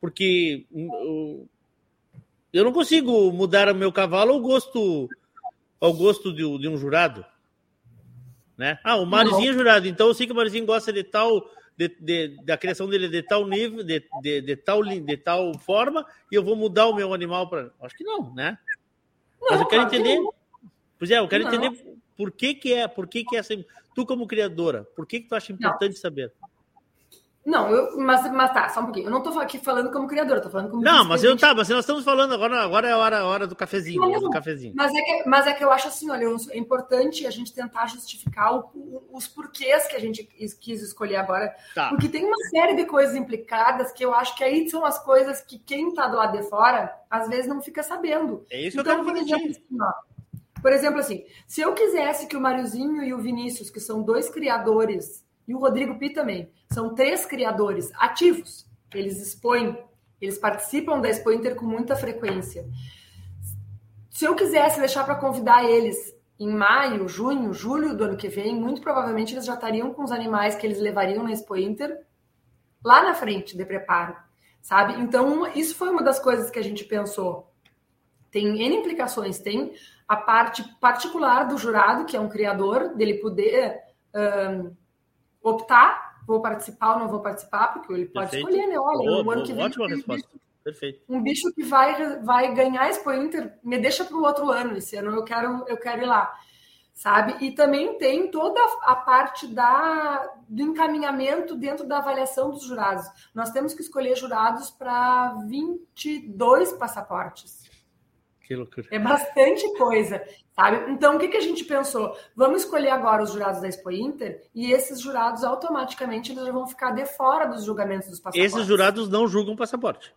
Porque hum, eu não consigo mudar o meu cavalo ao gosto ao gosto de, de um jurado. Né? Ah, o Marizinho é jurado, então eu sei que o Marizinho gosta de tal de, de, da criação dele de tal nível, de, de, de, tal, de tal forma, e eu vou mudar o meu animal para. Acho que não, né? Não, Mas eu quero entender. Pois é, eu quero não. entender por que, que é, por que, que é essa. Tu, como criadora, por que, que tu acha importante saber? Não, eu, mas, mas tá, só um pouquinho. Eu não tô aqui falando como criadora, tô falando como. Não, mas eu tá, mas nós estamos falando agora, agora é a hora, a hora do cafezinho, não, do cafezinho. Mas é, que, mas é que eu acho assim, olha, é importante a gente tentar justificar o, os porquês que a gente quis escolher agora. Tá. Porque tem uma série de coisas implicadas que eu acho que aí são as coisas que quem tá do lado de fora, às vezes, não fica sabendo. É isso então, que eu quero fazer. Assim, por exemplo, assim, se eu quisesse que o Mariozinho e o Vinícius, que são dois criadores, e o Rodrigo Pi também, são três criadores ativos, eles expõem, eles participam da Expo Inter com muita frequência. Se eu quisesse deixar para convidar eles em maio, junho, julho do ano que vem, muito provavelmente eles já estariam com os animais que eles levariam na Expo Inter lá na frente de preparo, sabe? Então, isso foi uma das coisas que a gente pensou. Tem N implicações, tem a parte particular do jurado, que é um criador, dele poder um, optar, vou participar ou não vou participar, porque ele pode Perfeito. escolher, né? Olha, boa, no ano que vem. Ótima resposta. Bicho, Perfeito. Um bicho que vai, vai ganhar Expo Inter, me deixa para o outro ano. Esse ano eu quero, eu quero ir lá. Sabe? E também tem toda a parte da, do encaminhamento dentro da avaliação dos jurados. Nós temos que escolher jurados para 22 passaportes. Que loucura. É bastante coisa, sabe? Então, o que, que a gente pensou? Vamos escolher agora os jurados da Expo Inter e esses jurados automaticamente eles vão ficar de fora dos julgamentos dos passaportes. Esses jurados não julgam passaporte.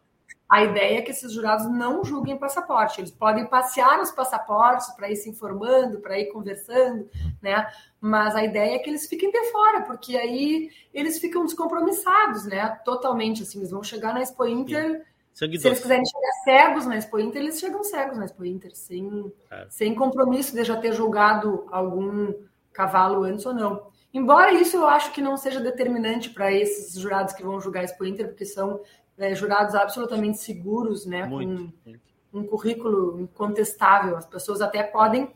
A ideia é que esses jurados não julguem passaporte. Eles podem passear nos passaportes para ir se informando, para ir conversando, né? Mas a ideia é que eles fiquem de fora, porque aí eles ficam descompromissados, né? Totalmente assim. Eles vão chegar na Expo Inter. Sim Se eles quiserem chegar cegos na Expo Inter, eles chegam cegos na Expo Inter, sem, é. sem compromisso de já ter julgado algum cavalo antes ou não. Embora isso eu acho que não seja determinante para esses jurados que vão julgar a Expo Inter, porque são é, jurados absolutamente seguros, né? Muito, com muito. um currículo incontestável. As pessoas até podem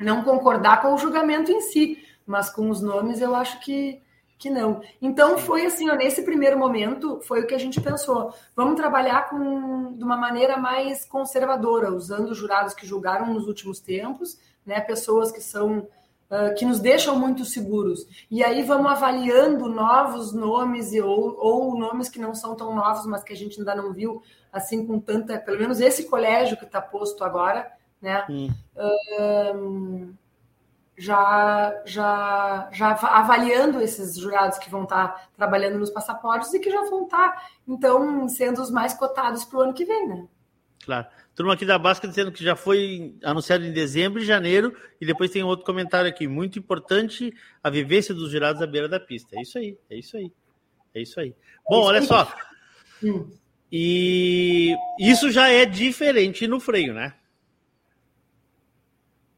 não concordar com o julgamento em si, mas com os nomes eu acho que que não. Então foi assim, ó, nesse primeiro momento foi o que a gente pensou. Vamos trabalhar com de uma maneira mais conservadora, usando jurados que julgaram nos últimos tempos, né, pessoas que são uh, que nos deixam muito seguros. E aí vamos avaliando novos nomes e ou, ou nomes que não são tão novos, mas que a gente ainda não viu assim com tanta, pelo menos esse colégio que está posto agora, né? Hum. Já, já, já avaliando esses jurados que vão estar trabalhando nos passaportes e que já vão estar, então, sendo os mais cotados para o ano que vem, né? Claro. Turma aqui da Basca dizendo que já foi anunciado em dezembro e janeiro, e depois tem outro comentário aqui. Muito importante a vivência dos jurados à beira da pista. É isso aí, é isso aí. É isso aí. Bom, olha só. Hum. E isso já é diferente no freio, né?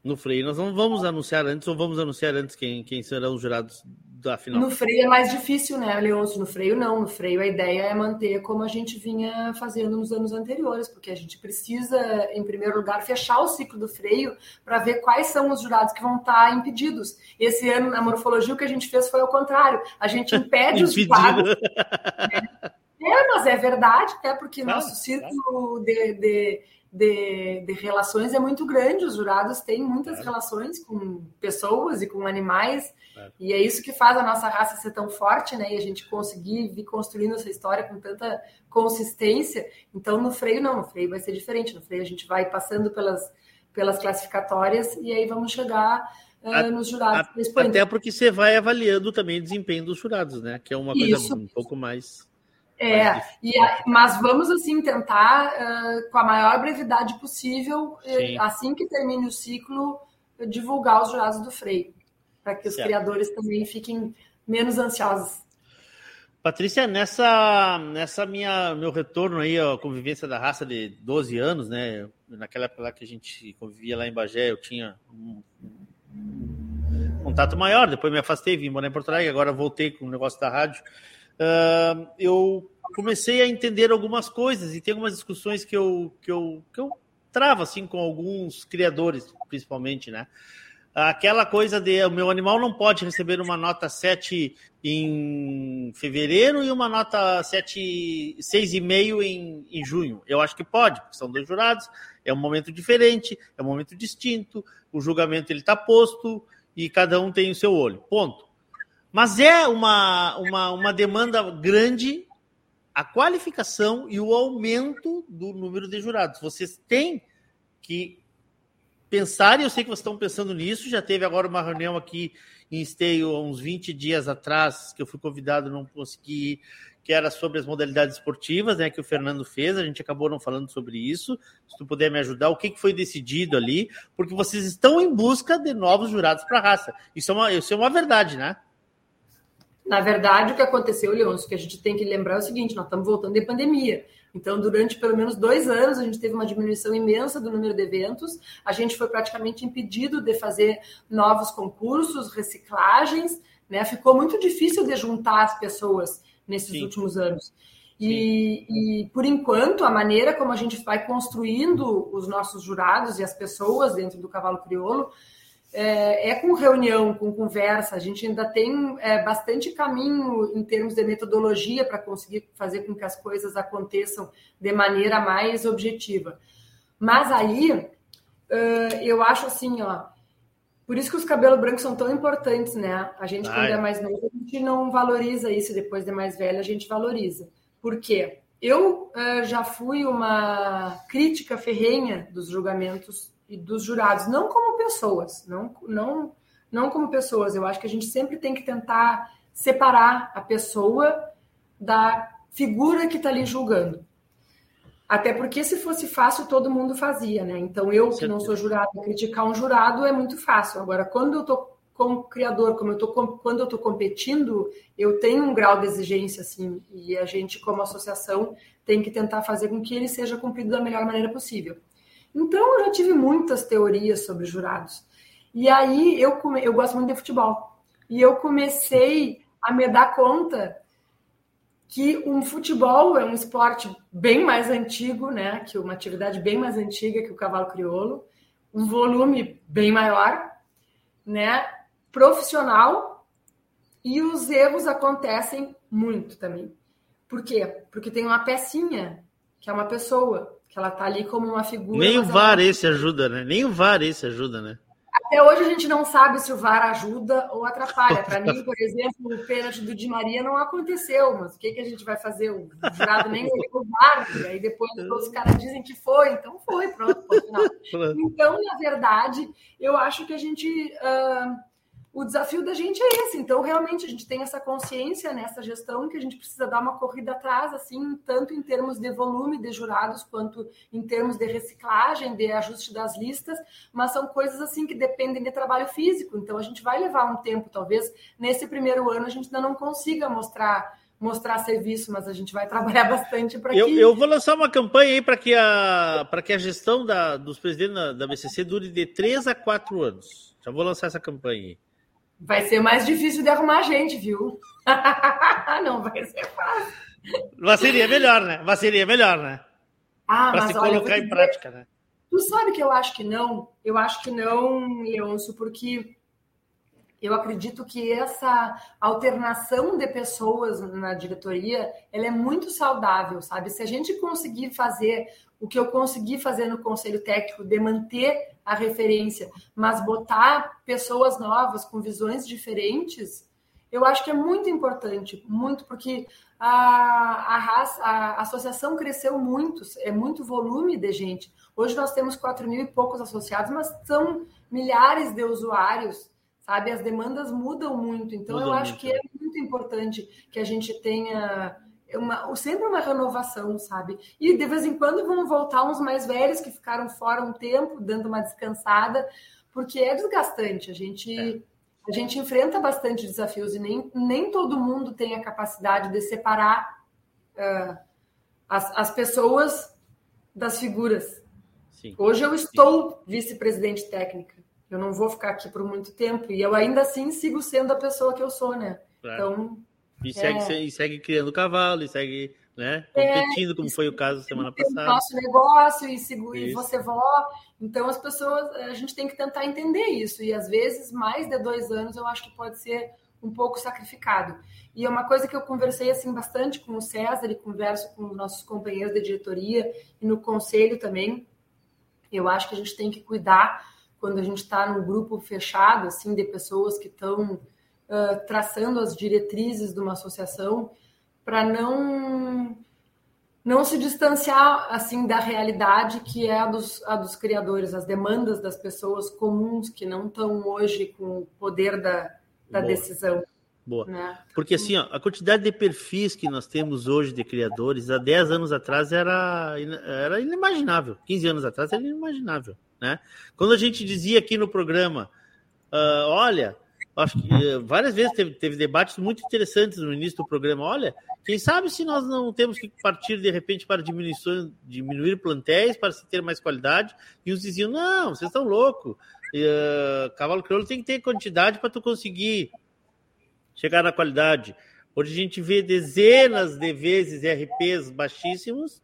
No freio, nós não vamos anunciar antes ou vamos anunciar antes quem, quem serão os jurados da final? No freio é mais difícil, né, Leôncio? No freio não. No freio a ideia é manter como a gente vinha fazendo nos anos anteriores, porque a gente precisa, em primeiro lugar, fechar o ciclo do freio para ver quais são os jurados que vão estar impedidos. Esse ano, na morfologia, o que a gente fez foi o contrário. A gente impede os jurados. É, mas é verdade, até porque claro, nosso círculo claro. de, de, de, de, relações é muito grande. Os jurados têm muitas claro. relações com pessoas e com animais, e é isso que faz a nossa raça ser tão forte, né? E a gente conseguir vir construindo essa história com tanta consistência. Então, no freio, não, no freio vai ser diferente. No freio, a gente vai passando pelas, pelas classificatórias e aí vamos chegar uh, nos jurados. A, até porque você vai avaliando também o desempenho dos jurados, né? Que é uma coisa Isso. um pouco mais. É, e a, mas vamos assim tentar, uh, com a maior brevidade possível, uh, assim que termine o ciclo, divulgar os jurados do freio, para que os certo. criadores também fiquem menos ansiosos. Patrícia, nessa, nessa minha meu retorno aí à convivência da raça de 12 anos, né? Naquela época lá que a gente convivia lá em Bagé, eu tinha um, contato maior, depois me afastei, vim morar em Porto Alegre, agora voltei com o negócio da rádio. Uh, eu comecei a entender algumas coisas e tem algumas discussões que eu, que eu, que eu travo assim com alguns criadores, principalmente, né? Aquela coisa de o meu animal não pode receber uma nota 7 em fevereiro e uma nota 7, 6,5 em, em junho. Eu acho que pode, porque são dois jurados, é um momento diferente, é um momento distinto, o julgamento ele está posto e cada um tem o seu olho. Ponto. Mas é uma, uma, uma demanda grande a qualificação e o aumento do número de jurados. Vocês têm que pensar, e eu sei que vocês estão pensando nisso, já teve agora uma reunião aqui em Esteio, uns 20 dias atrás, que eu fui convidado, não consegui ir, que era sobre as modalidades esportivas, né, que o Fernando fez, a gente acabou não falando sobre isso. Se tu puder me ajudar, o que, que foi decidido ali? Porque vocês estão em busca de novos jurados para a raça. Isso é, uma, isso é uma verdade, né? Na verdade, o que aconteceu, Leôncio, que a gente tem que lembrar é o seguinte: nós estamos voltando de pandemia. Então, durante pelo menos dois anos, a gente teve uma diminuição imensa do número de eventos. A gente foi praticamente impedido de fazer novos concursos, reciclagens, né? Ficou muito difícil de juntar as pessoas nesses Sim. últimos anos. E, e, por enquanto, a maneira como a gente vai construindo os nossos jurados e as pessoas dentro do cavalo crioulo é, é com reunião, com conversa. A gente ainda tem é, bastante caminho em termos de metodologia para conseguir fazer com que as coisas aconteçam de maneira mais objetiva. Mas aí, uh, eu acho assim, ó, por isso que os cabelos brancos são tão importantes, né? A gente, Ai. quando é mais novo, a gente não valoriza isso, depois de mais velho, a gente valoriza. Por quê? Eu uh, já fui uma crítica ferrenha dos julgamentos e dos jurados, não como pessoas, não, não, não como pessoas. Eu acho que a gente sempre tem que tentar separar a pessoa da figura que está ali julgando. Até porque se fosse fácil, todo mundo fazia, né? Então, eu que não sou jurado, criticar um jurado é muito fácil. Agora, quando eu tô como criador, como eu tô, quando eu estou competindo, eu tenho um grau de exigência, assim, e a gente, como associação, tem que tentar fazer com que ele seja cumprido da melhor maneira possível. Então, eu já tive muitas teorias sobre jurados. E aí, eu, come... eu gosto muito de futebol. E eu comecei a me dar conta que um futebol é um esporte bem mais antigo, né? Que uma atividade bem mais antiga que o cavalo crioulo, um volume bem maior, né? Profissional e os erros acontecem muito também. Por quê? Porque tem uma pecinha que é uma pessoa, que ela tá ali como uma figura. Nem o VAR ela... esse ajuda, né? Nem o VAR esse ajuda, né? Até hoje a gente não sabe se o VAR ajuda ou atrapalha. Para mim, por exemplo, o pênalti do Di Maria não aconteceu, mas o que, que a gente vai fazer? O jurado nem olhou o VAR, e aí depois os caras dizem que foi, então foi, pronto, final. Então, na verdade, eu acho que a gente. Uh o desafio da gente é esse. Então, realmente, a gente tem essa consciência nessa gestão que a gente precisa dar uma corrida atrás, assim, tanto em termos de volume de jurados, quanto em termos de reciclagem, de ajuste das listas, mas são coisas, assim, que dependem de trabalho físico. Então, a gente vai levar um tempo, talvez, nesse primeiro ano, a gente ainda não consiga mostrar mostrar serviço, mas a gente vai trabalhar bastante para que... Eu vou lançar uma campanha aí para que a, que a gestão da, dos presidentes da, da BCC dure de 3 a 4 anos. Já vou lançar essa campanha aí. Vai ser mais difícil de arrumar gente, viu? não vai ser fácil. Mas seria melhor, né? Mas seria melhor, né? Ah, pra se olha, colocar em prática, né? Tu sabe que eu acho que não? Eu acho que não, Leôncio, porque eu acredito que essa alternação de pessoas na diretoria ela é muito saudável, sabe? Se a gente conseguir fazer o que eu consegui fazer no conselho técnico, de manter a referência, mas botar pessoas novas com visões diferentes, eu acho que é muito importante, muito, porque a, a, raça, a associação cresceu muito, é muito volume de gente. Hoje nós temos 4 mil e poucos associados, mas são milhares de usuários sabe? As demandas mudam muito, então Muda eu acho muito. que é muito importante que a gente tenha uma, sempre uma renovação, sabe? E de vez em quando vão voltar uns mais velhos que ficaram fora um tempo, dando uma descansada, porque é desgastante. A gente, é. a gente enfrenta bastante desafios e nem, nem todo mundo tem a capacidade de separar uh, as, as pessoas das figuras. Sim. Hoje eu estou vice-presidente técnica. Eu não vou ficar aqui por muito tempo. E eu ainda assim sigo sendo a pessoa que eu sou, né? Claro. Então. E segue, é... e segue criando cavalo, e segue né, competindo, é, como foi o caso semana passada. Nosso negócio e, sigo, e você vó. Então, as pessoas, a gente tem que tentar entender isso. E às vezes, mais de dois anos, eu acho que pode ser um pouco sacrificado. E é uma coisa que eu conversei assim bastante com o César e converso com os nossos companheiros de diretoria e no conselho também. Eu acho que a gente tem que cuidar quando a gente está num grupo fechado, assim, de pessoas que estão uh, traçando as diretrizes de uma associação, para não não se distanciar assim da realidade que é a dos, a dos criadores, as demandas das pessoas comuns que não estão hoje com o poder da, da decisão. Boa. Né? Porque assim, ó, a quantidade de perfis que nós temos hoje de criadores, há 10 anos atrás era, era inimaginável. 15 anos atrás era inimaginável. Né? Quando a gente dizia aqui no programa, uh, olha, acho que uh, várias vezes teve, teve, debates muito interessantes no início do programa. Olha, quem sabe se nós não temos que partir de repente para diminuir, diminuir plantéis para se ter mais qualidade? E uns diziam: não, vocês estão loucos. Uh, cavalo crioulo tem que ter quantidade para tu conseguir chegar na qualidade. Hoje a gente vê dezenas de vezes RPs baixíssimos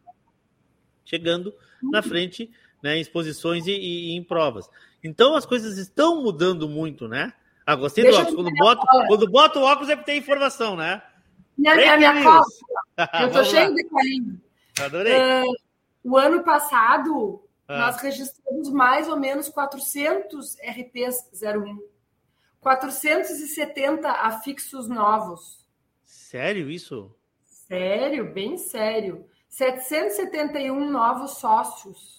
chegando na frente né, em exposições e, e, em provas. Então as coisas estão mudando muito, né? Ah, gostei Deixa do óculos. Quando boto, quando boto o óculos é porque tem informação, né? Minha, a minha cola. Eu tô cheio de carinho. Adorei. Uh, o ano passado, ah. nós registramos mais ou menos 400 RPs 01. 470 afixos novos. Sério isso? Sério, bem sério. 771 novos sócios.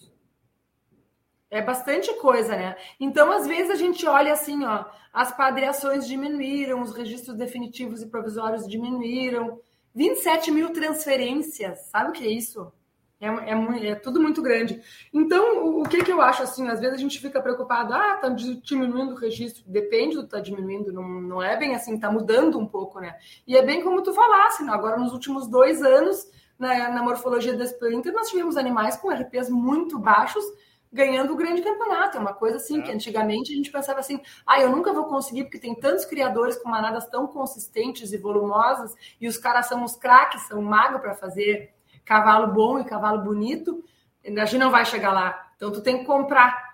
É bastante coisa, né? Então, às vezes, a gente olha assim, ó, as padreações diminuíram, os registros definitivos e provisórios diminuíram, 27 mil transferências, sabe o que é isso? É, é, é tudo muito grande. Então, o, o, que, que eu acho assim? Às vezes a gente fica preocupado, ah, tá diminuindo o registro, depende do tá diminuindo, não, não é bem assim, tá mudando um pouco, né? E é bem como tu falasse, né? agora nos últimos dois anos, na, na morfologia da Splinter, nós tivemos animais com RPs muito baixos ganhando o grande campeonato. É uma coisa assim, é. que antigamente a gente pensava assim, ah, eu nunca vou conseguir, porque tem tantos criadores com manadas tão consistentes e volumosas, e os caras são os craques, são magos para fazer cavalo bom e cavalo bonito, a gente não vai chegar lá. Então tu tem que comprar.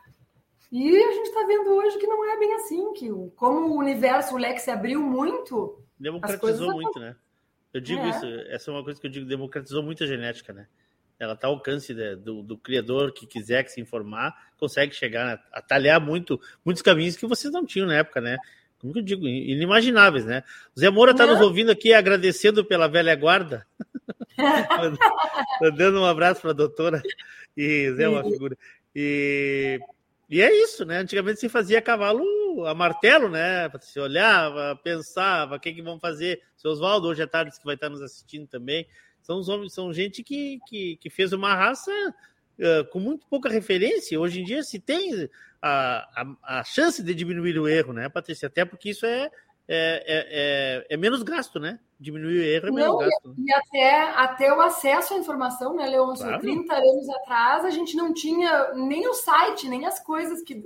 E a gente está vendo hoje que não é bem assim, que como o universo, o leque se abriu muito. Democratizou muito, né? Eu digo é. isso, essa é uma coisa que eu digo, democratizou muito a genética, né? Ela está ao alcance de, do, do, criador que quiser que se informar, consegue chegar, né? atalhar muito, muitos caminhos que vocês não tinham na época, né? Como que eu digo? Inimagináveis, né? O Zé Moura está nos ouvindo aqui agradecendo pela velha guarda. dando um abraço para a doutora. E Zé é uma figura. E, e é isso, né? Antigamente se fazia cavalo a martelo, né? Se olhava, pensava, o que, que vão fazer. Seu Oswaldo, hoje à tarde, que vai estar nos assistindo também. São os homens, são gente que, que, que fez uma raça uh, com muito pouca referência. Hoje em dia se tem a, a, a, chance de diminuir o erro, né, Patrícia? Até porque isso é, é, é, é, é menos gasto, né? Diminuir o erro é menos gasto. E até, até o acesso à informação, né, Leôncio? Claro. 30 anos atrás a gente não tinha nem o site, nem as coisas que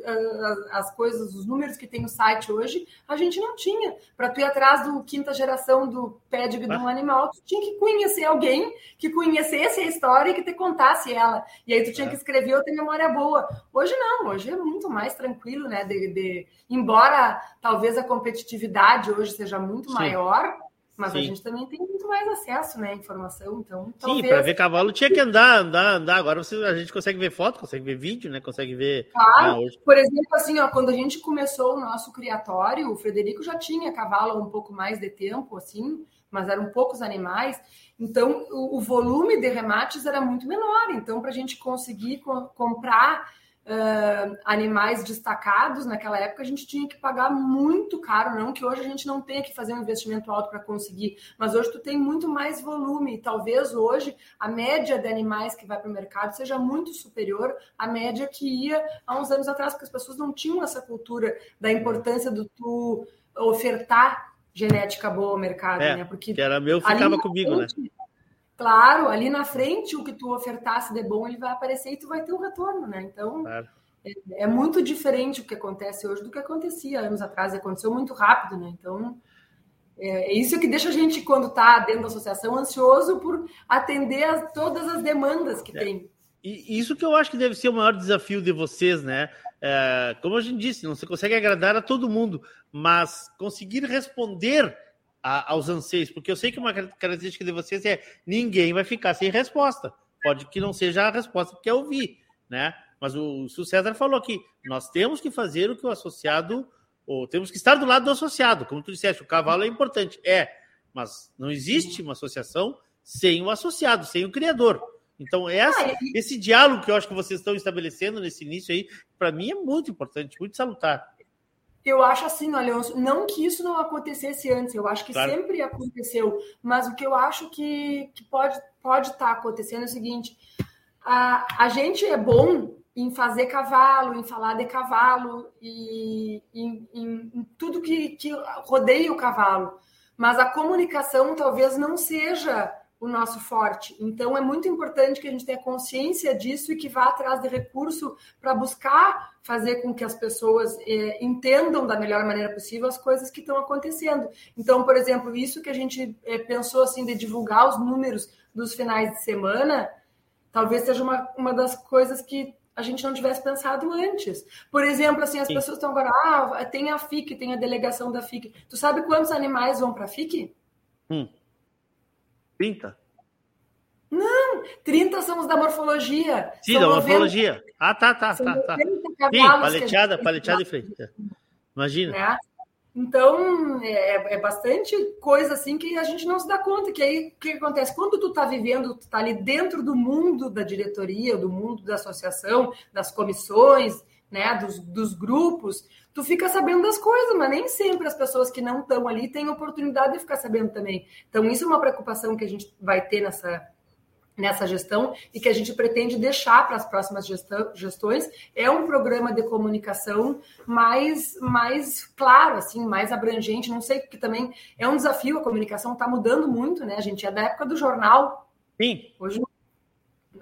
as coisas, os números que tem no site hoje, a gente não tinha. Para tu ir atrás do quinta geração do pedigree ah. de um animal, tu tinha que conhecer alguém que conhecesse a história e que te contasse ela. E aí tu tinha que escrever ou ter memória boa. Hoje não, hoje é muito mais tranquilo, né? De, de... embora talvez a competitividade hoje seja muito Sim. maior, mas Sim. a gente também tem muito mais acesso, né, à informação, então... Sim, para ver cavalo tinha que andar, andar, andar. Agora você, a gente consegue ver foto, consegue ver vídeo, né, consegue ver... Claro, ah, hoje... por exemplo, assim, ó, quando a gente começou o nosso criatório, o Frederico já tinha cavalo um pouco mais de tempo, assim, mas eram poucos animais, então o, o volume de remates era muito menor, então para a gente conseguir co comprar uh, animais destacados naquela época, a gente tinha que pagar muito caro, não que hoje a gente não tenha que fazer um investimento alto para conseguir, mas hoje tu tem muito mais volume, e talvez hoje a média de animais que vai para o mercado seja muito superior à média que ia há uns anos atrás, porque as pessoas não tinham essa cultura da importância do tu ofertar genética boa ao mercado, é, né? Porque que era meu ficava comigo, frente, né? Claro, ali na frente, o que tu ofertasse de bom, ele vai aparecer e tu vai ter um retorno, né? Então, claro. é, é, muito diferente o que acontece hoje do que acontecia anos atrás. Aconteceu muito rápido, né? Então, é, é isso que deixa a gente, quando está dentro da associação, ansioso por atender a todas as demandas que é. tem. E isso que eu acho que deve ser o maior desafio de vocês, né? É, como a gente disse, não se consegue agradar a todo mundo, mas conseguir responder a, aos anseios, porque eu sei que uma característica de vocês é ninguém vai ficar sem resposta. Pode que não seja a resposta que quer ouvir, né? Mas o, o César falou aqui, nós temos que fazer o que o associado, ou temos que estar do lado do associado, como tu disseste, o cavalo é importante, é, mas não existe uma associação sem o associado, sem o criador. Então, essa, ah, esse diálogo que eu acho que vocês estão estabelecendo nesse início aí, para mim é muito importante, muito salutar. Eu acho assim, Alonso, não que isso não acontecesse antes, eu acho que claro. sempre aconteceu, mas o que eu acho que, que pode pode estar tá acontecendo é o seguinte: a, a gente é bom em fazer cavalo, em falar de cavalo e em, em, em tudo que, que rodeia o cavalo, mas a comunicação talvez não seja o nosso forte. Então, é muito importante que a gente tenha consciência disso e que vá atrás de recurso para buscar fazer com que as pessoas é, entendam da melhor maneira possível as coisas que estão acontecendo. Então, por exemplo, isso que a gente é, pensou assim de divulgar os números dos finais de semana, talvez seja uma, uma das coisas que a gente não tivesse pensado antes. Por exemplo, assim, as Sim. pessoas estão agora, ah, tem a FIC, tem a delegação da FIC. Tu sabe quantos animais vão para a FIC? Hum. 30? Não, 30 são os da morfologia. Sim, são da 90, morfologia. Ah, tá, tá, tá. tá. Sim, paleteada, paleteada e frente. Imagina. Né? Então, é, é, bastante coisa assim que a gente não se dá conta. Que aí, o que acontece? Quando tu tá vivendo, tu tá ali dentro do mundo da diretoria, do mundo da associação, das comissões, né, dos, dos grupos, tu fica sabendo das coisas, mas nem sempre as pessoas que não estão ali têm oportunidade de ficar sabendo também. Então, isso é uma preocupação que a gente vai ter nessa, nessa gestão e que a gente pretende deixar para as próximas gestões. É um programa de comunicação mais mais claro assim mais abrangente. Não sei porque também é um desafio a comunicação está mudando muito né? A gente é da época do jornal. Sim. Hoje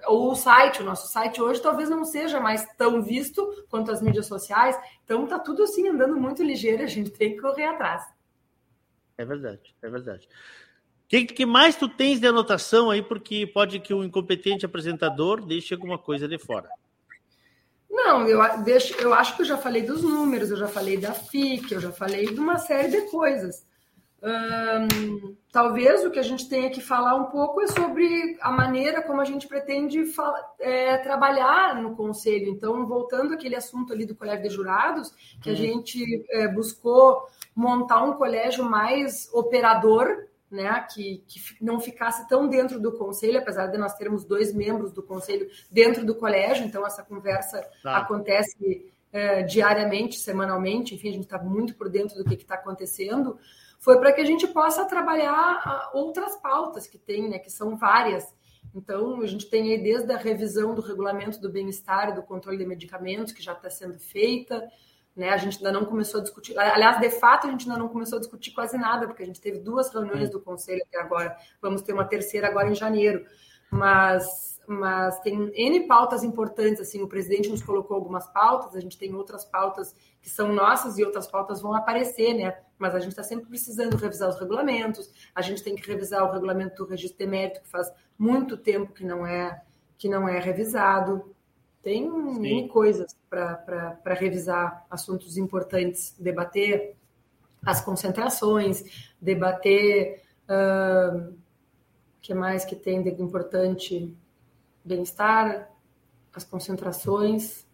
o site, o nosso site hoje talvez não seja mais tão visto quanto as mídias sociais. Então tá tudo assim andando muito ligeiro, a gente tem que correr atrás. É verdade, é verdade. O que, que mais tu tens de anotação aí, porque pode que o incompetente apresentador deixe alguma coisa de fora? Não, eu, deixo, eu acho que eu já falei dos números, eu já falei da FIC, eu já falei de uma série de coisas talvez o que a gente tenha que falar um pouco é sobre a maneira como a gente pretende é, trabalhar no conselho. Então, voltando àquele assunto ali do colégio de jurados, que a uhum. gente é, buscou montar um colégio mais operador, né, que, que não ficasse tão dentro do conselho, apesar de nós termos dois membros do conselho dentro do colégio, então essa conversa tá. acontece é, diariamente, semanalmente, enfim, a gente está muito por dentro do que está acontecendo foi para que a gente possa trabalhar ah, outras pautas que tem, né, que são várias. Então, a gente tem aí desde a revisão do regulamento do bem-estar e do controle de medicamentos, que já está sendo feita, né? A gente ainda não começou a discutir, aliás, de fato, a gente ainda não começou a discutir quase nada, porque a gente teve duas reuniões do conselho até agora, vamos ter uma terceira agora em janeiro, mas, mas tem N pautas importantes, assim, o presidente nos colocou algumas pautas, a gente tem outras pautas que são nossas e outras pautas vão aparecer, né? Mas a gente está sempre precisando revisar os regulamentos, a gente tem que revisar o regulamento do registro de mérito, que faz muito tempo que não é, que não é revisado, tem N coisas para revisar assuntos importantes, debater as concentrações, debater o uh, que mais que tem de importante bem-estar, as concentrações.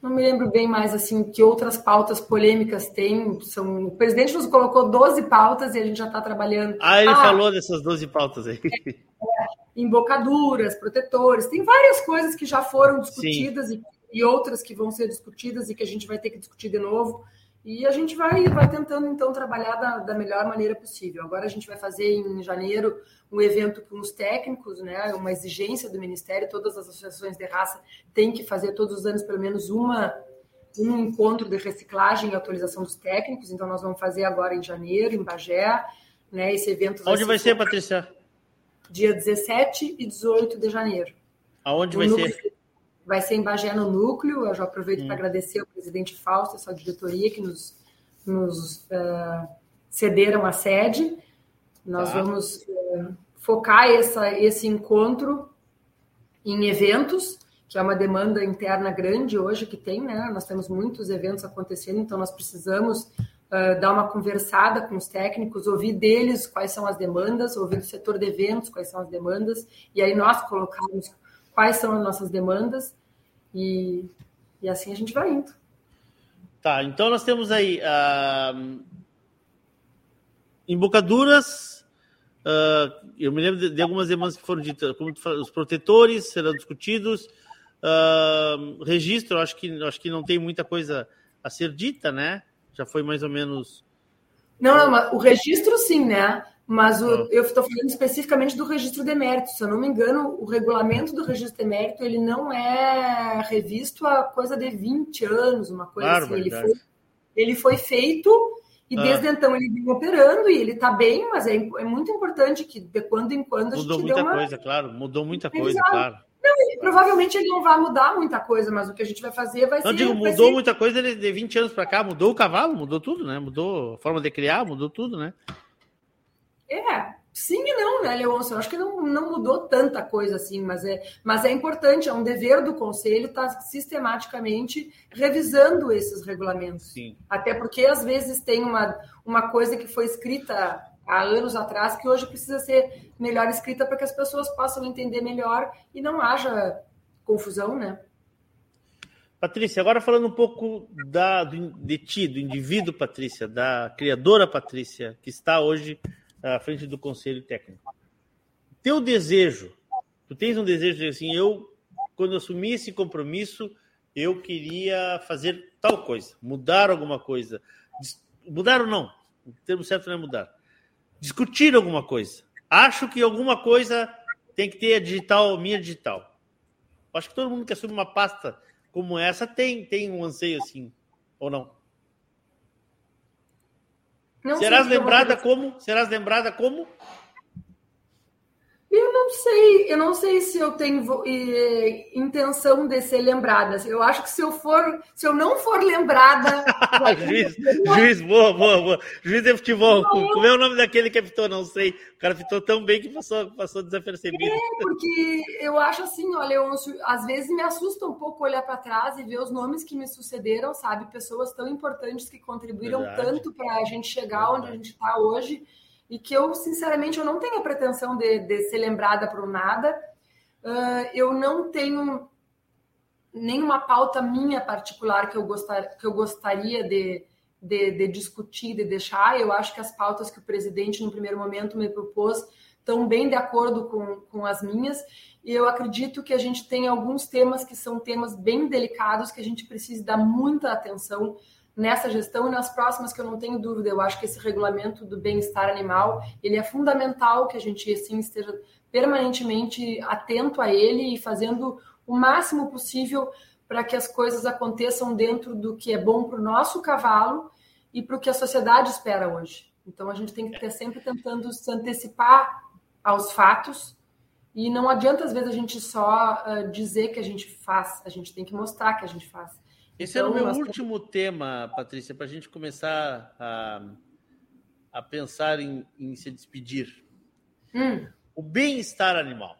Não me lembro bem mais assim que outras pautas polêmicas tem. São, o presidente nos colocou 12 pautas e a gente já está trabalhando. Ah, ele ah, falou dessas 12 pautas aí. É, embocaduras, protetores, tem várias coisas que já foram discutidas e, e, outras que vão ser discutidas e que a gente vai ter que discutir de novo. E a gente vai, vai tentando, então, trabalhar da, da melhor maneira possível. Agora a gente vai fazer em janeiro um evento com os técnicos, né? Uma exigência do Ministério, todas as associações de raça têm que fazer todos os anos pelo menos uma um encontro de reciclagem e atualização dos técnicos. Então nós vamos fazer agora em janeiro, em Bagé, né? Esse evento. Onde vai ser, Patrícia? dia 17 e 18 de janeiro. Aonde vai ser? Vai ser em Bagé, no Núcleo. Eu já aproveito hum. para agradecer ao presidente Fausto, a sua diretoria, que nos, nos uh, cederam a sede. Nós tá. vamos uh, focar essa, esse encontro em eventos, que é uma demanda interna grande hoje que tem, né? Nós temos muitos eventos acontecendo, então nós precisamos uh, dar uma conversada com os técnicos, ouvir deles quais são as demandas, ouvir do setor de eventos quais são as demandas, e aí nós colocamos quais são as nossas demandas, e, e assim a gente vai indo. Tá, então nós temos aí uh, embocaduras, uh, eu me lembro de, de, algumas demandas que foram ditas, como os protetores serão discutidos, uh, registro, acho que, acho que não tem muita coisa a ser dita, né? Já foi mais ou menos. Não, não, mas o registro sim, né? Mas o, eu estou falando especificamente do registro de mérito. Se eu não me engano, o regulamento do registro de mérito ele não é revisto há coisa de 20 anos, uma coisa claro, assim. Ele foi, ele foi feito e ah. desde então ele vem operando e ele está bem, mas é, é, muito importante que de quando em quando a Mudou gente muita uma... coisa, claro. Mudou muita coisa, claro. Não, ele, provavelmente ele não vai mudar muita coisa, mas o que a gente vai fazer vai não, ser. Digo, mudou ser... muita coisa de 20 anos para cá, mudou o cavalo, mudou tudo, né? Mudou a forma de criar, mudou tudo, né? É, sim e não, né, Leôncio? Eu acho que não, não mudou tanta coisa assim, mas é, mas é importante, é um dever do conselho estar tá sistematicamente revisando esses regulamentos. Sim. Até porque às vezes tem uma, uma coisa que foi escrita há anos atrás, que hoje precisa ser melhor escrita para que as pessoas possam entender melhor e não haja confusão, né? Patrícia, agora falando um pouco da, de ti, do indivíduo Patrícia, da criadora Patrícia, que está hoje à frente do Conselho Técnico. Teu desejo, tu tens um desejo de assim, eu, quando assumi esse compromisso, eu queria fazer tal coisa, mudar alguma coisa. Mudar ou não? O termo certo não é mudar discutir alguma coisa. Acho que alguma coisa tem que ter a digital, minha digital. Acho que todo mundo que assume uma pasta como essa tem, tem um anseio assim, ou não? Não serás lembrada como? Serás lembrada como? Eu não sei, eu não sei se eu tenho eh, intenção de ser lembrada. Eu acho que se eu for, se eu não for lembrada. juiz, juiz, boa, boa, boa. Juiz de futebol. Não, Como é o nome daquele que apitou? Não sei. O cara apitou tão bem que passou, passou desapercebido. É, porque eu acho assim, olha, eu, às vezes me assusta um pouco olhar para trás e ver os nomes que me sucederam, sabe? Pessoas tão importantes que contribuíram Verdade. tanto para a gente chegar Verdade. onde a gente está hoje e que eu, sinceramente, eu não tenho a pretensão de, de ser lembrada por nada. Uh, eu não tenho nenhuma pauta minha particular que eu, gostar, que eu gostaria de, de, de, discutir, de deixar. Eu acho que as pautas que o presidente, no primeiro momento, me propôs estão bem de acordo com, com as minhas. E eu acredito que a gente tem alguns temas que são temas bem delicados, que a gente precisa dar muita atenção nessa gestão e nas próximas que eu não tenho dúvida. Eu acho que esse regulamento do bem-estar animal, ele é fundamental que a gente assim esteja permanentemente atento a ele e fazendo o máximo possível para que as coisas aconteçam dentro do que é bom para o nosso cavalo e para o que a sociedade espera hoje. Então a gente tem que estar sempre tentando se antecipar aos fatos e não adianta às vezes a gente só uh, dizer que a gente faz, a gente tem que mostrar que a gente faz. Esse então, era o meu último temos... tema, Patrícia, para a gente começar a, a pensar em, em se despedir. Hum. O bem-estar animal.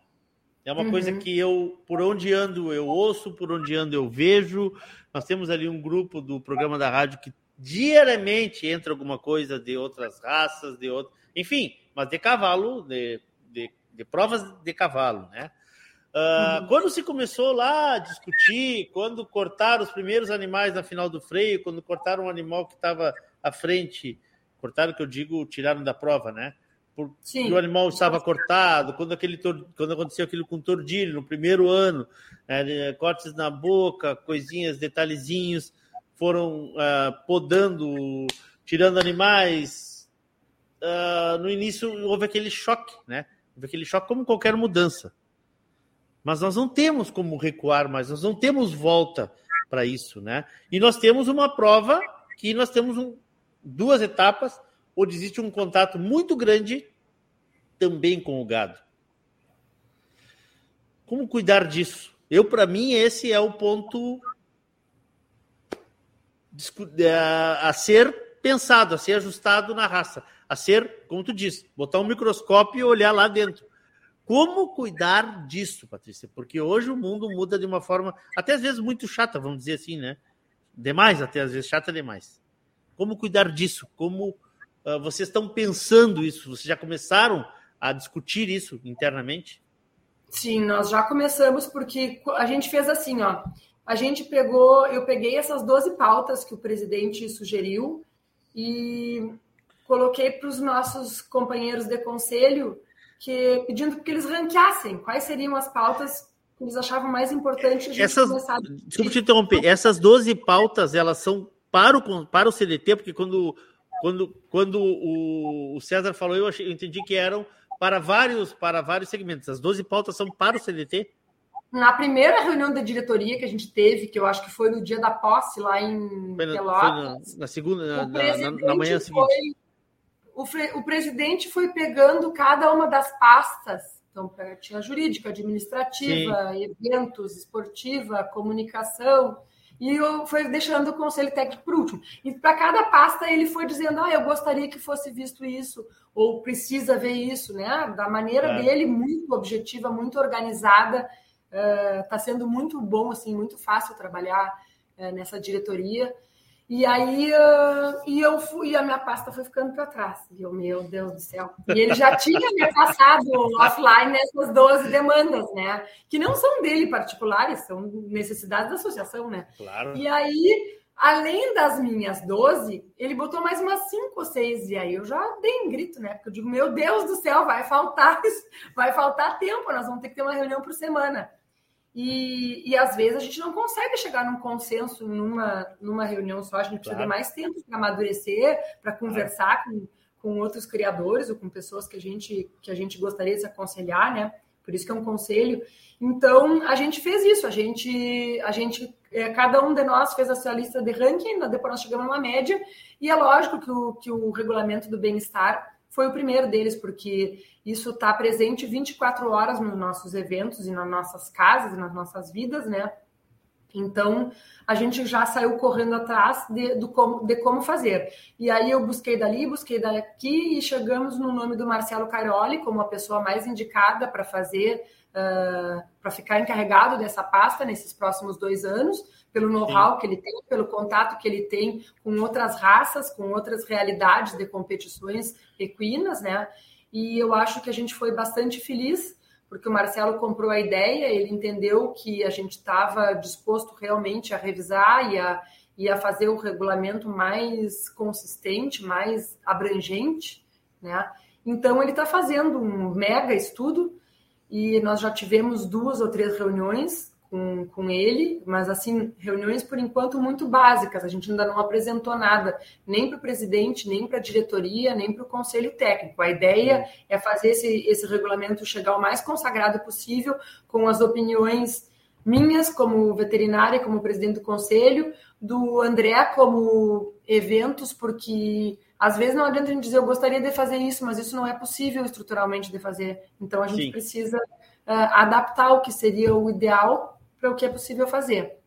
É uma uhum. coisa que eu, por onde ando, eu ouço, por onde ando, eu vejo. Nós temos ali um grupo do programa da rádio que diariamente entra alguma coisa de outras raças, de outro, enfim, mas de cavalo, de, de, de provas de cavalo, né? Uh, uhum. Quando se começou lá a discutir, quando cortaram os primeiros animais na final do freio, quando cortaram um animal que estava à frente, cortaram que eu digo, tiraram da prova, né? Porque o animal estava cortado, quando, aquele, quando aconteceu aquilo com o tordilho no primeiro ano, né, cortes na boca, coisinhas, detalhezinhos, foram uh, podando, tirando animais. Uh, no início houve aquele choque, né? Houve aquele choque como qualquer mudança. Mas nós não temos como recuar mais, nós não temos volta para isso, né? E nós temos uma prova que nós temos um, duas etapas onde existe um contato muito grande também com o gado. Como cuidar disso? Eu, para mim, esse é o ponto a ser pensado, a ser ajustado na raça, a ser, como tu disse, botar um microscópio e olhar lá dentro. Como cuidar disso, Patrícia? Porque hoje o mundo muda de uma forma, até às vezes muito chata, vamos dizer assim, né? Demais, até às vezes chata demais. Como cuidar disso? Como uh, vocês estão pensando isso? Vocês já começaram a discutir isso internamente? Sim, nós já começamos porque a gente fez assim, ó a gente pegou, eu peguei essas 12 pautas que o presidente sugeriu e coloquei para os nossos companheiros de conselho que pedindo que eles ranqueassem quais seriam as pautas que eles achavam mais importantes. Essas, desculpa te interromper, essas 12 pautas elas são para o, para o CDT, porque quando, quando, quando o, César falou, eu, achei, eu entendi que eram para vários, para vários segmentos. As 12 pautas são para o CDT? Na primeira reunião da diretoria que a gente teve, que eu acho que foi no dia da posse lá em foi na, Pelotas. Na, na, segunda, na, na, na, manhã seguinte. O, o, presidente foi pegando cada uma das pastas. Então, tinha jurídica, administrativa, Sim. eventos, esportiva, comunicação. E eu foi deixando o conselho técnico por último. E para cada pasta ele foi dizendo: ah, eu gostaria que fosse visto isso, ou precisa ver isso, né? Da maneira é. dele, muito objetiva, muito organizada Está uh, sendo muito bom, assim, muito fácil trabalhar uh, nessa diretoria. E aí uh, e eu fui, e a minha pasta foi ficando para trás. E eu, meu Deus do céu. E ele já tinha me passado offline nessas 12 demandas, né? Que não são dele particulares, são necessidades da associação, né? Claro. E aí, além das minhas 12, ele botou mais umas 5 ou 6. E aí eu já dei um grito, né? Porque eu digo, meu Deus do céu, vai faltar, vai faltar tempo, nós vamos ter que ter uma reunião por semana. E, e às vezes a gente não consegue chegar num consenso numa, numa reunião só, a gente precisa claro. de mais tempo para amadurecer, para conversar com, com outros criadores ou com pessoas que a gente que a gente gostaria de se aconselhar, né? Por isso que é um conselho. Então a gente fez isso, a gente a gente é, cada um de nós fez a sua lista de ranking, depois nós chegamos numa média e é lógico que o, que o regulamento do bem-estar foi o primeiro deles, porque isso está presente 24 horas nos nossos eventos e nas nossas casas, nas nossas vidas, né? Então, a gente já saiu correndo atrás de, do como, de como fazer. E aí eu busquei dali, busquei daqui e chegamos no nome do Marcelo Cairoli como a pessoa mais indicada para fazer, uh, para ficar encarregado dessa pasta nesses próximos dois anos pelo know-how que ele tem, pelo contato que ele tem com outras raças, com outras realidades de competições equinas, né? E eu acho que a gente foi bastante feliz, porque o Marcelo comprou a ideia, ele entendeu que a gente estava disposto realmente a revisar e a, e a fazer o regulamento mais consistente, mais abrangente, né? Então ele está fazendo um mega estudo e nós já tivemos duas ou três reuniões com, com ele, mas assim, reuniões por enquanto muito básicas, a gente ainda não apresentou nada, nem para o presidente, nem para a diretoria, nem para o conselho técnico. A ideia é fazer esse, esse regulamento chegar o mais consagrado possível, com as opiniões minhas como veterinária, como presidente do conselho, do André como eventos, porque às vezes não adianta a gente dizer eu gostaria de fazer isso, mas isso não é possível estruturalmente de fazer. Então a gente Sim. precisa uh, adaptar o que seria o ideal para o que é possível fazer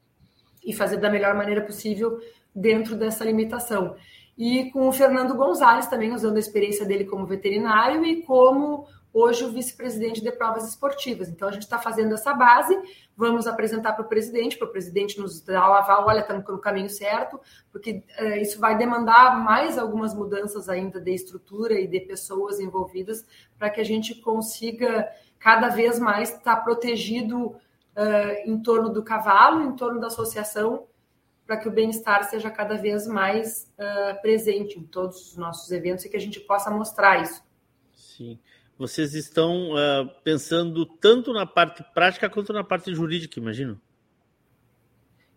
e fazer da melhor maneira possível dentro dessa limitação. E com o Fernando Gonzalez também usando a experiência dele como veterinário e como hoje o vice-presidente de provas esportivas. Então, a gente está fazendo essa base, vamos apresentar para o presidente, para o presidente nos dar o aval, olha, estamos no caminho certo, porque é, isso vai demandar mais algumas mudanças ainda de estrutura e de pessoas envolvidas para que a gente consiga cada vez mais estar tá protegido uh, em torno do cavalo, em torno da associação, para que o bem-estar seja cada vez mais uh, presente em todos os nossos eventos e que a gente possa mostrar isso. Sim vocês estão uh, pensando tanto na parte prática quanto na parte jurídica, imagino.